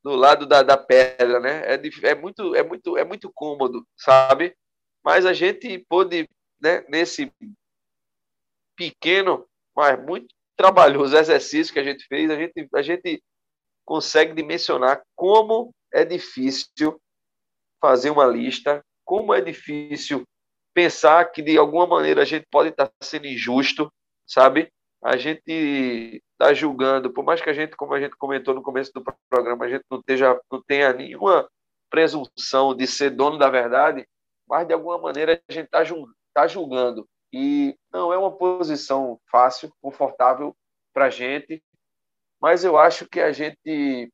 [SPEAKER 2] Do lado da, da pedra, né? É, é, muito, é, muito, é muito cômodo, sabe? Mas a gente pôde, né, nesse pequeno, mas muito trabalhoso exercício que a gente fez, a gente, a gente consegue dimensionar como é difícil fazer uma lista, como é difícil pensar que de alguma maneira a gente pode estar sendo injusto, sabe? A gente está julgando, por mais que a gente, como a gente comentou no começo do programa, a gente não, esteja, não tenha nenhuma presunção de ser dono da verdade, mas de alguma maneira a gente está tá julgando. E não é uma posição fácil, confortável para a gente, mas eu acho que a gente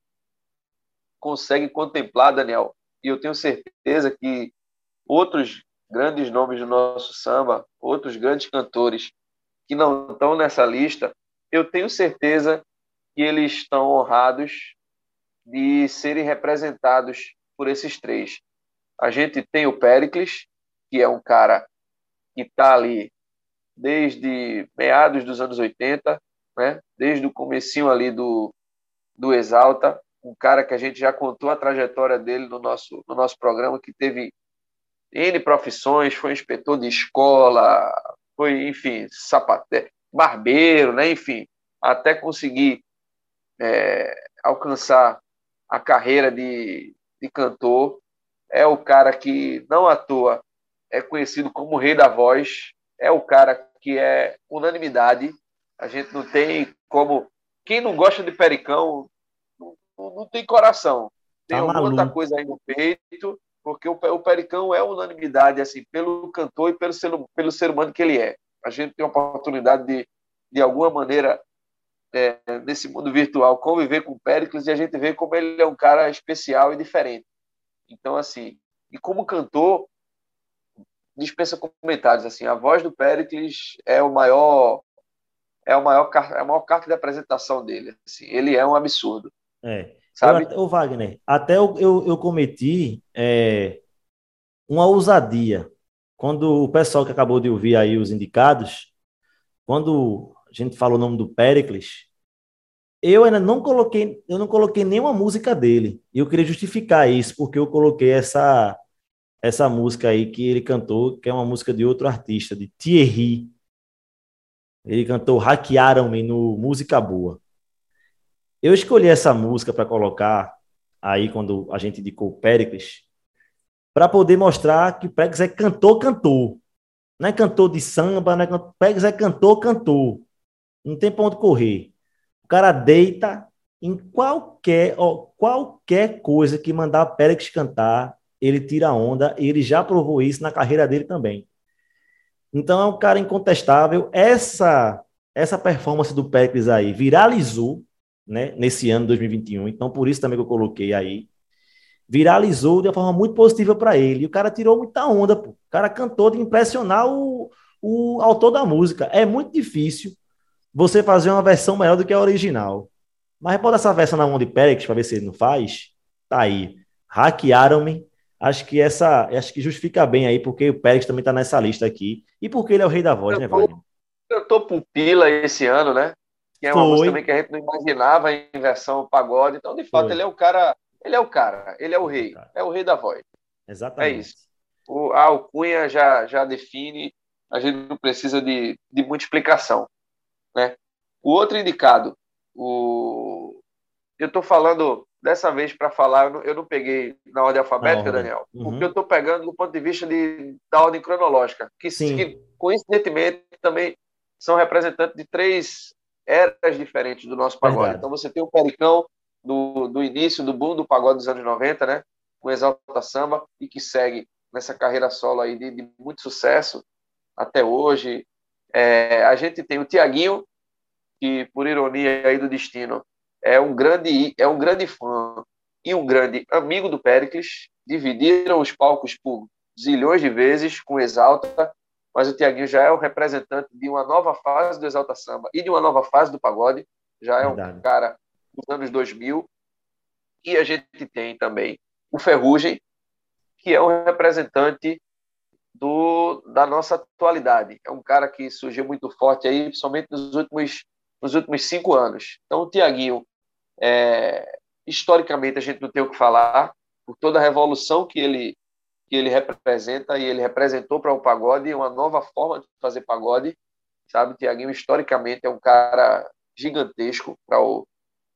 [SPEAKER 2] consegue contemplar, Daniel, e eu tenho certeza que outros grandes nomes do nosso samba, outros grandes cantores que não estão nessa lista, eu tenho certeza que eles estão honrados de serem representados por esses três. A gente tem o Pericles, que é um cara que está ali desde meados dos anos 80, né? desde o comecinho ali do, do Exalta, um cara que a gente já contou a trajetória dele no nosso, no nosso programa, que teve N profissões, foi inspetor de escola, foi, enfim, sapateiro, barbeiro, né? enfim, até conseguir é, alcançar a carreira de, de cantor. É o cara que, não à toa, é conhecido como o rei da voz, é o cara que é unanimidade. A gente não tem como. Quem não gosta de Pericão não, não tem coração. Tem
[SPEAKER 1] Tá
[SPEAKER 2] alguma
[SPEAKER 1] maluco.
[SPEAKER 2] coisa aí no peito, porque o, o Pericão é unanimidade, assim, pelo cantor e pelo ser, pelo ser humano que ele é. A gente tem a oportunidade de, de alguma maneira, é, nesse mundo virtual, conviver com o Pericles e a gente vê como ele é um cara especial e diferente. Então, assim, e como cantor, dispensa comentários, assim, a voz do Pericles é o maior é o maior é a maior carta de apresentação dele, assim, ele é um absurdo,
[SPEAKER 1] É.
[SPEAKER 2] sabe?
[SPEAKER 1] Eu ô Wagner, até eu, eu, eu cometi é, uma ousadia. Quando o pessoal que acabou de ouvir aí os indicados, quando a gente falou o nome do Pericles, eu ainda não coloquei, eu não coloquei nenhuma música dele. E eu queria justificar isso, porque eu coloquei essa, essa música aí que ele cantou, que é uma música de outro artista, de Thierry. Ele cantou Hackearam-me no Música Boa. Eu escolhi essa música para colocar aí quando a gente indicou o Pericles, para poder mostrar que o Pericles é cantor, cantor. Não é cantor de samba, não é cantor, é cantor, cantor. Não tem onde correr. O cara deita em qualquer, ó, qualquer coisa que mandar Pericles cantar, ele tira onda, e ele já provou isso na carreira dele também. Então é um cara incontestável. Essa essa performance do Pericles aí viralizou né, nesse ano 2021. Então, por isso também que eu coloquei aí. Viralizou de uma forma muito positiva para ele. E o cara tirou muita onda, pô. O cara cantou de impressionar o, o autor da música. É muito difícil você fazer uma versão melhor do que a original. Mas bota essa versão na mão de Pericles para ver se ele não faz. Tá aí. Hackearam-me. Acho que essa, acho que justifica bem aí porque o Pericles também tá nessa lista aqui e porque ele é o rei da voz, né, Wagner?
[SPEAKER 2] Eu tô pupila esse ano, né? Que é uma
[SPEAKER 1] Foi.
[SPEAKER 2] música também que a gente não imaginava em versão pagode. Então, de fato,
[SPEAKER 1] Foi.
[SPEAKER 2] ele é o cara, ele é o cara, ele é o rei, é o rei da voz.
[SPEAKER 1] Exatamente.
[SPEAKER 2] É isso. O, a alcunha já, já define, a gente não precisa de, de muita explicação. Né? O outro indicado, o... eu estou falando dessa vez para falar, eu não, eu não peguei na ordem alfabética. Daniel,
[SPEAKER 1] Uhum.
[SPEAKER 2] porque eu estou pegando do ponto de vista de, da ordem cronológica, que, que coincidentemente também são representantes de três eras diferentes do nosso pagode.
[SPEAKER 1] Verdade.
[SPEAKER 2] Então você tem o Pericão do, do início do boom do pagode dos anos 90, né? com Exalta Samba e que segue nessa carreira solo aí de, de muito sucesso até hoje. É, a gente tem o Tiaguinho, que por ironia aí do destino é um grande é um grande fã e um grande amigo do Pericles. Dividiram os palcos por zilhões de vezes com Exalta, mas o Tiaguinho já é o representante de uma nova fase do Exalta Samba e de uma nova fase do pagode. Já é um
[SPEAKER 1] Verdade.
[SPEAKER 2] cara dos anos 2000. E a gente tem também o Ferrugem, que é um representante do, da nossa atualidade. É um cara que surgiu muito forte aí, principalmente nos últimos, nos últimos cinco anos. Então, o Tiaguinho, é, historicamente, a gente não tem o que falar, por toda a revolução que ele, que ele representa e ele representou para o pagode, uma nova forma de fazer pagode. Sabe, Tiaguinho, historicamente, é um cara gigantesco para o,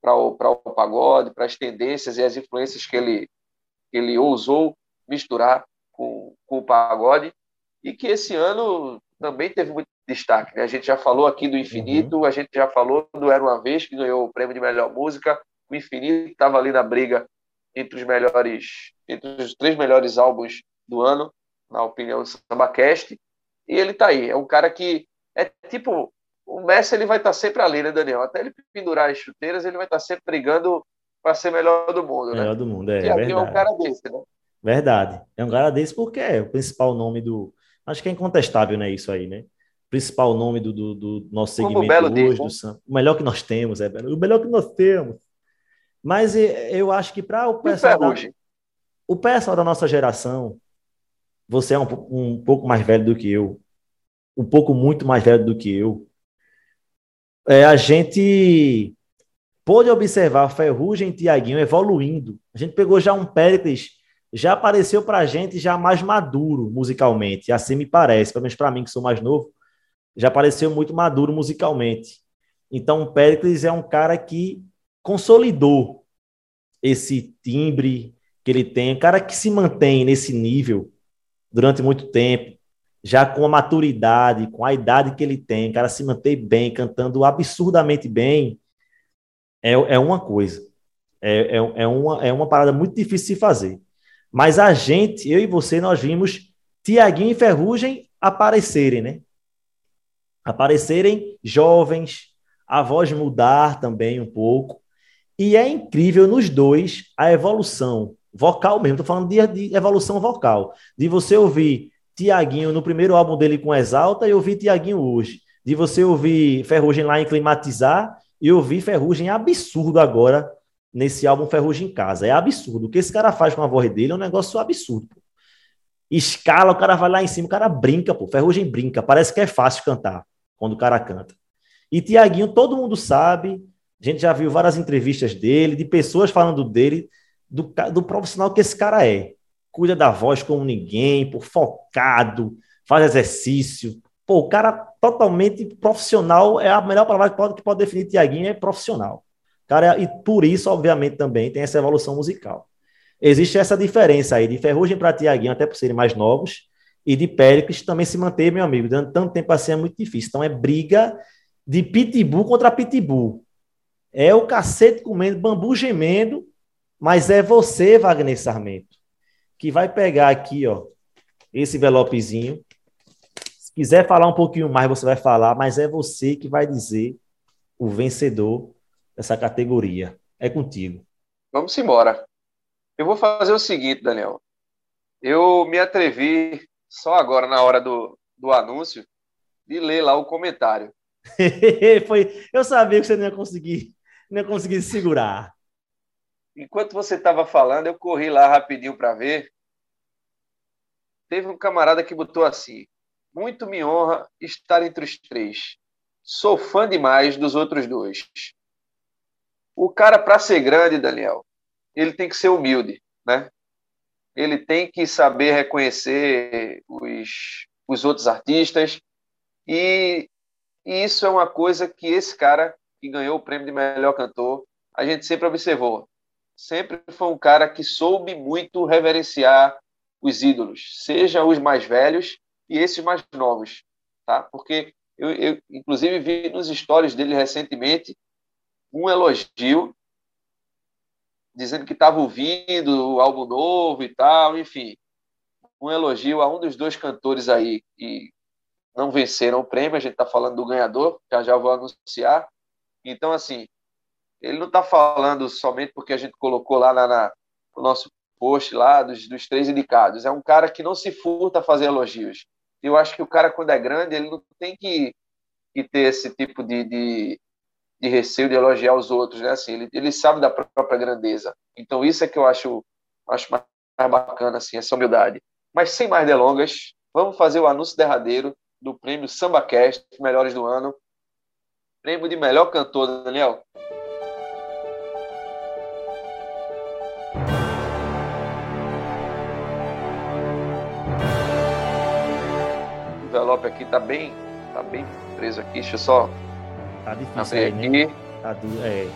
[SPEAKER 2] para o, para o pagode, para as tendências e as influências que ele, que ele ousou misturar com, com o pagode e que esse ano também teve destaque. Né? A gente já falou aqui do Infinito, a gente já falou do Era Uma Vez, que ganhou o prêmio de melhor música. O Infinito estava ali na briga entre os melhores, entre os três melhores álbuns do ano, na opinião do SambaCast. E ele está aí. É um cara que é tipo o Messi ele vai estar sempre ali, né, Daniel? Até ele pendurar as chuteiras, ele vai estar sempre brigando para ser melhor do mundo, né?
[SPEAKER 1] Melhor do mundo, é,
[SPEAKER 2] E aqui é um cara desse, né?
[SPEAKER 1] Verdade. É um cara desse porque é o principal nome do. Acho que é incontestável, né? Isso aí, né? Principal nome do, do, do nosso segmento
[SPEAKER 2] Belo
[SPEAKER 1] hoje, do? Sam. O melhor que nós temos, é. O melhor que nós temos. Mas eu acho que para o pessoal. da- o pessoal da nossa geração, você é um, um pouco mais velho do que eu, um pouco muito mais velho do que eu. É, a gente pôde observar Ferrugem e Tiaguinho evoluindo. A gente pegou já um Péricles, já apareceu pra gente já mais maduro musicalmente, assim me parece, pelo menos para mim que sou mais novo, já apareceu muito maduro musicalmente. Então Péricles é um cara que consolidou esse timbre que ele tem, um cara que se mantém nesse nível durante muito tempo, já com a maturidade, com a idade que ele tem, o cara se mantém bem, cantando absurdamente bem, é, é uma coisa. É, é, é, uma, é uma parada muito difícil de fazer. Mas a gente, eu e você, nós vimos Tiaguinho e Ferrugem aparecerem, né? Aparecerem jovens, a voz mudar também um pouco. E é incrível nos dois a evolução vocal mesmo. Estou falando de, de evolução vocal. De você ouvir Tiaguinho no primeiro álbum dele com Exalta e ouvir Tiaguinho hoje. De você ouvir Ferrugem lá em Climatizar e ouvir Ferrugem absurdo agora nesse álbum Ferrugem em Casa. É absurdo. O que esse cara faz com a voz dele é um negócio absurdo. Escala, o cara vai lá em cima, o cara brinca, pô. Ferrugem brinca. Parece que é fácil cantar quando o cara canta. E Tiaguinho, todo mundo sabe, a gente já viu várias entrevistas dele, de pessoas falando dele, do, do profissional que esse cara é. Cuida da voz como ninguém, por focado, faz exercício. Pô, o cara totalmente profissional é a melhor palavra que pode, que pode definir Tiaguinho é profissional. Cara, e por isso, obviamente, também tem essa evolução musical. Existe essa diferença aí de Ferrugem para Tiaguinho, até por serem mais novos, e de Péricles também se manter, meu amigo. Durante tanto tempo assim é muito difícil. Então é briga de pitbull contra pitbull. É o cacete comendo, bambu gemendo, mas é você, Wagner Sarmento, que vai pegar aqui, ó, esse envelopezinho. Se quiser falar um pouquinho mais, você vai falar, mas é você que vai dizer o vencedor dessa categoria. É contigo.
[SPEAKER 2] Vamos embora. Eu vou fazer o seguinte, Daniel. Eu me atrevi só agora, na hora do, do anúncio, de ler lá o comentário. (laughs)
[SPEAKER 1] Foi, eu sabia que você não ia conseguir, não ia conseguir segurar.
[SPEAKER 2] Enquanto você estava falando, eu corri lá rapidinho para ver. Teve um camarada que botou assim: Muito me honra estar entre os três. Sou fã demais dos outros dois. O cara, para ser grande, Daniel, ele tem que ser humilde, né? Ele tem que saber reconhecer os, os outros artistas. E, e isso é uma coisa que esse cara que ganhou o prêmio de melhor cantor, a gente sempre observou sempre foi um cara que soube muito reverenciar os ídolos, seja os mais velhos e esses mais novos, tá? Porque eu, eu inclusive vi nos stories dele recentemente um elogio dizendo que estava ouvindo o álbum novo e tal, enfim, um elogio a um dos dois cantores aí que não venceram o prêmio, a gente está falando do ganhador, já já vou anunciar. Então, assim, ele não está falando somente porque a gente colocou lá na, na, no nosso post lá dos, dos três indicados. É um cara que não se furta a fazer elogios. Eu acho que o cara, quando é grande, ele não tem que, que ter esse tipo de, de, de, receio de elogiar os outros. Né? Assim, ele, ele sabe da própria grandeza. Então, isso é que eu acho, acho mais, bacana, assim, essa humildade. Mas, sem mais delongas, vamos fazer o anúncio derradeiro do prêmio SambaCast Melhores do Ano. Prêmio de melhor cantor, Daniel. O envelope aqui tá bem, tá bem preso aqui. Deixa eu só
[SPEAKER 1] Tá difícil aí, né?
[SPEAKER 2] aqui.
[SPEAKER 1] Tá du- é.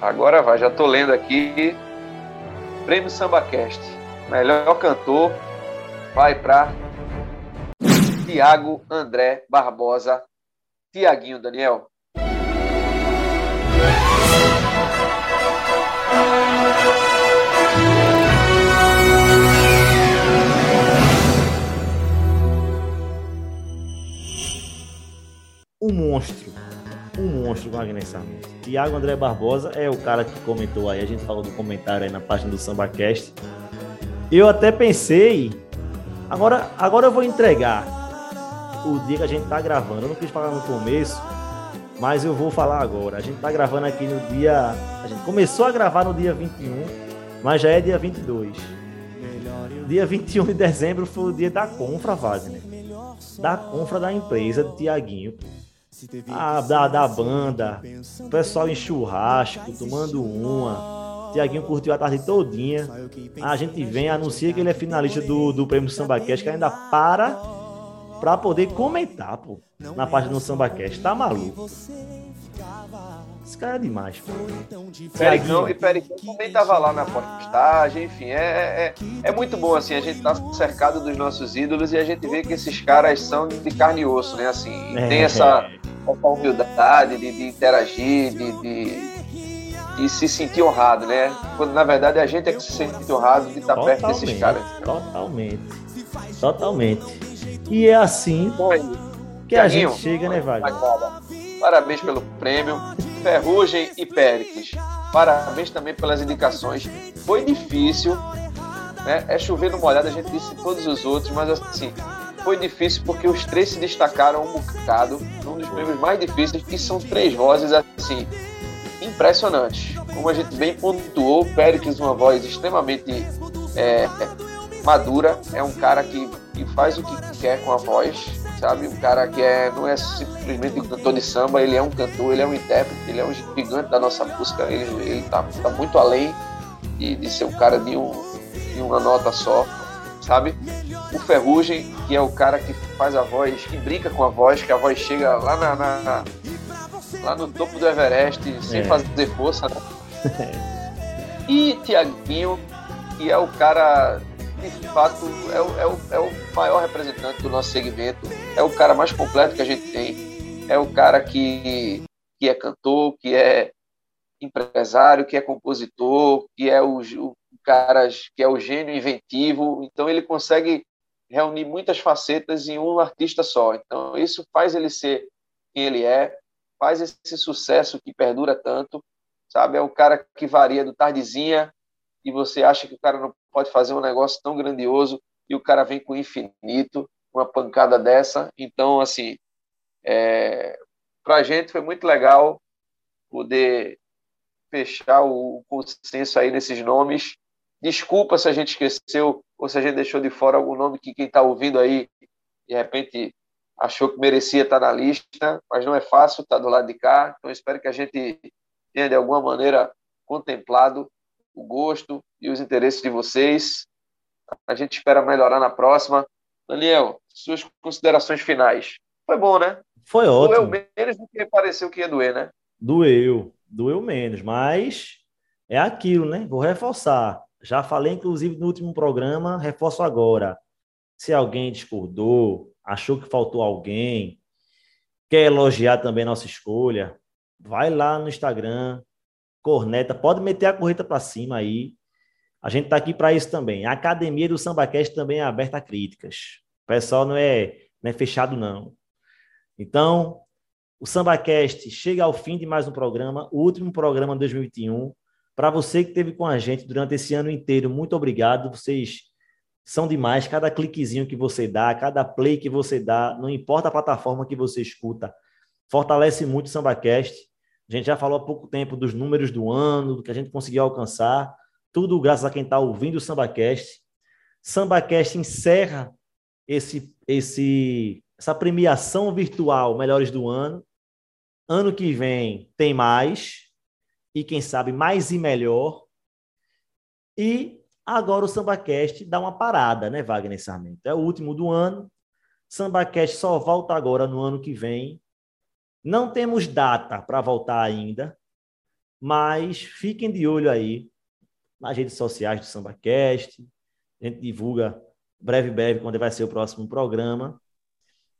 [SPEAKER 2] Agora vai, já tô lendo aqui. Prêmio SambaCast. Melhor cantor vai para Tiago André Barbosa. Tiaguinho, Daniel.
[SPEAKER 1] O monstro. Um monstro, Wagner Sarmento. Tiago André Barbosa é o cara que comentou aí, a gente falou do comentário aí na página do SambaCast. Eu até pensei, agora, agora eu vou entregar o dia que a gente tá gravando. Eu não quis falar no começo, mas eu vou falar agora. A gente tá gravando aqui no dia. A gente começou a gravar no dia 21, mas já é dia 22. Dia 21 de dezembro foi o dia da confra, Wagner. Da confra da empresa do Tiaguinho. A, da, da banda, o pessoal em churrasco, tomando uma. Tiaguinho curtiu a tarde todinha. A gente vem, anuncia que ele é finalista do, do prêmio SambaCast, que ainda para pra poder comentar, pô, na página do SambaCast. Tá maluco? Esse cara é demais, pô.
[SPEAKER 2] Pericão e Pericão também tava lá na postagem, enfim, é, é, é muito bom, assim, a gente tá cercado dos nossos ídolos e a gente vê que esses caras são de carne e osso, né, assim,
[SPEAKER 1] É.
[SPEAKER 2] tem essa, essa humildade de, de interagir, de, de, de se sentir honrado, né, quando na verdade a gente é que se sente honrado de estar perto desses caras.
[SPEAKER 1] Totalmente. Totalmente. E é assim que a gente chega, né, Wagner?
[SPEAKER 2] Bacana. Parabéns pelo prêmio. (laughs) Ferrugem e Péricles. Parabéns também pelas indicações. Foi difícil, né? É chover no molhado, a gente disse todos os outros, mas assim, foi difícil porque os três se destacaram um bocado, um dos prêmios mais difíceis, e são três vozes assim, impressionantes. Como a gente bem pontuou, Péricles, uma voz extremamente é, madura, é um cara que, que faz o que quer com a voz, sabe? Um cara que é, não é simplesmente um cantor de samba, ele é um cantor, ele é um intérprete, ele é um gigante da nossa música, ele, ele tá, tá muito além de, de ser um cara de, um, de uma nota só, sabe? O Ferrugem, que é o cara que faz a voz, que brinca com a voz, que a voz chega lá na, na- lá no topo do Everest sem
[SPEAKER 1] É.
[SPEAKER 2] fazer força, né? (laughs) E Tiaguinho, que é o cara, de fato, é o, é, o, é o maior representante do nosso segmento, é o cara mais completo que a gente tem, é o cara que, que é cantor, que é empresário, que é compositor, que é o, o cara que é o gênio inventivo, então ele consegue reunir muitas facetas em um artista só. Então isso faz ele ser quem ele é, faz esse sucesso que perdura tanto, sabe? É o cara que varia do tardezinha e você acha que o cara não pode fazer um negócio tão grandioso e o cara vem com infinito, uma pancada dessa. Então, assim, é... para a gente foi muito legal poder fechar o consenso aí nesses nomes. Desculpa se a gente esqueceu ou se a gente deixou de fora algum nome que quem está ouvindo aí, de repente, achou que merecia estar na lista, mas não é fácil estar do lado de cá. Então, espero que a gente tenha, de alguma maneira, contemplado o gosto e os interesses de vocês. A gente espera melhorar na próxima. Daniel, suas considerações finais. Foi bom, né?
[SPEAKER 1] Foi
[SPEAKER 2] Doeu
[SPEAKER 1] ótimo.
[SPEAKER 2] menos do que pareceu que ia doer, né?
[SPEAKER 1] Doeu, doeu menos, mas é aquilo, né? Vou reforçar. Já falei, inclusive, no último programa, reforço agora. Se alguém discordou, achou que faltou alguém, quer elogiar também nossa escolha, vai lá no Instagram, corneta, pode meter a correta para cima aí. A gente tá aqui para isso também. A academia do SambaCast também é aberta a críticas. O pessoal não é, não é fechado, não. Então, o SambaCast chega ao fim de mais um programa, o último programa de 2021. Para você que esteve com a gente durante esse ano inteiro, muito obrigado. Vocês são demais. Cada cliquezinho que você dá, cada play que você dá, não importa a plataforma que você escuta, fortalece muito o SambaCast. A gente já falou há pouco tempo dos números do ano, do que a gente conseguiu alcançar. Tudo graças a quem está ouvindo o SambaCast. SambaCast encerra esse, esse, essa premiação virtual Melhores do Ano. Ano que vem tem mais, e quem sabe mais e melhor. E agora o SambaCast dá uma parada, né, Wagner Sarmento? É o último do ano. SambaCast só volta agora no ano que vem. Não temos data para voltar ainda, mas fiquem de olho aí nas redes sociais do SambaCast. A gente divulga breve, breve, quando vai ser o próximo programa.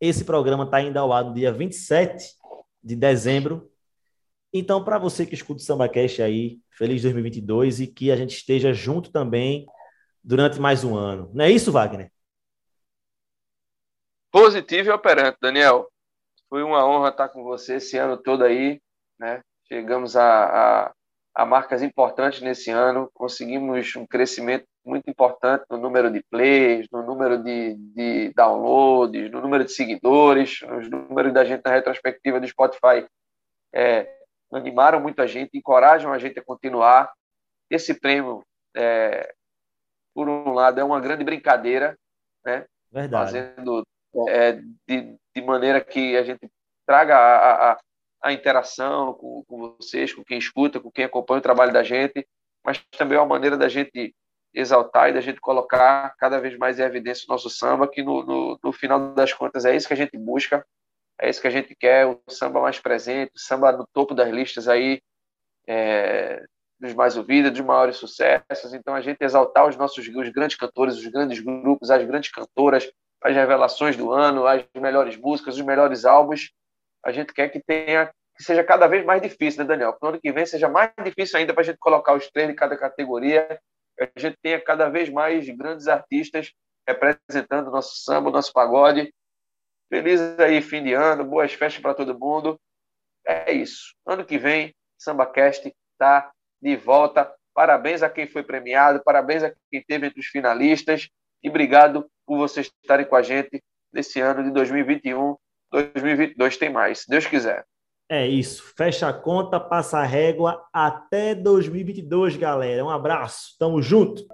[SPEAKER 1] Esse programa está ainda ao ar no dia 27 de dezembro. Então, para você que escuta o SambaCast aí, feliz 2022 e que a gente esteja junto também durante mais um ano. Não é isso, Wagner?
[SPEAKER 2] Positivo e operante, Daniel. Foi uma honra estar com você esse ano todo aí, né? Chegamos a, a, a marcas importantes nesse ano, conseguimos um crescimento muito importante no número de plays, no número de, de downloads, no número de seguidores, nos números da gente na retrospectiva do Spotify. É, animaram muito a gente, encorajam a gente a continuar. Esse prêmio, é, por um lado, é uma grande brincadeira, né?
[SPEAKER 1] Verdade.
[SPEAKER 2] Fazendo é, de, de maneira que a gente traga a, a, a interação com, com, vocês, com quem escuta, com quem acompanha o trabalho da gente, mas também é uma maneira da gente exaltar e da gente colocar cada vez mais em evidência o nosso samba, que no, no, no final das contas é isso que a gente busca, é isso que a gente quer, o samba mais presente, o samba no topo das listas aí, é, dos mais ouvidos, dos maiores sucessos. Então, a gente exaltar os nossos os grandes cantores, os grandes grupos, as grandes cantoras, as revelações do ano, as melhores músicas, os melhores álbuns. A gente quer que tenha que seja cada vez mais difícil, né, Daniel? Que no ano que vem seja mais difícil ainda para a gente colocar os três de cada categoria, que a gente tenha cada vez mais grandes artistas representando o nosso samba, o nosso pagode. Feliz aí, fim de ano, boas festas para todo mundo. É isso. Ano que vem, SambaCast está de volta. Parabéns a quem foi premiado, parabéns a quem esteve entre os finalistas e obrigado por vocês estarem com a gente nesse ano de 2021. 2022 tem mais, se Deus quiser.
[SPEAKER 1] É isso. Fecha a conta, passa a régua até 2022, galera. Um abraço. Tamo junto.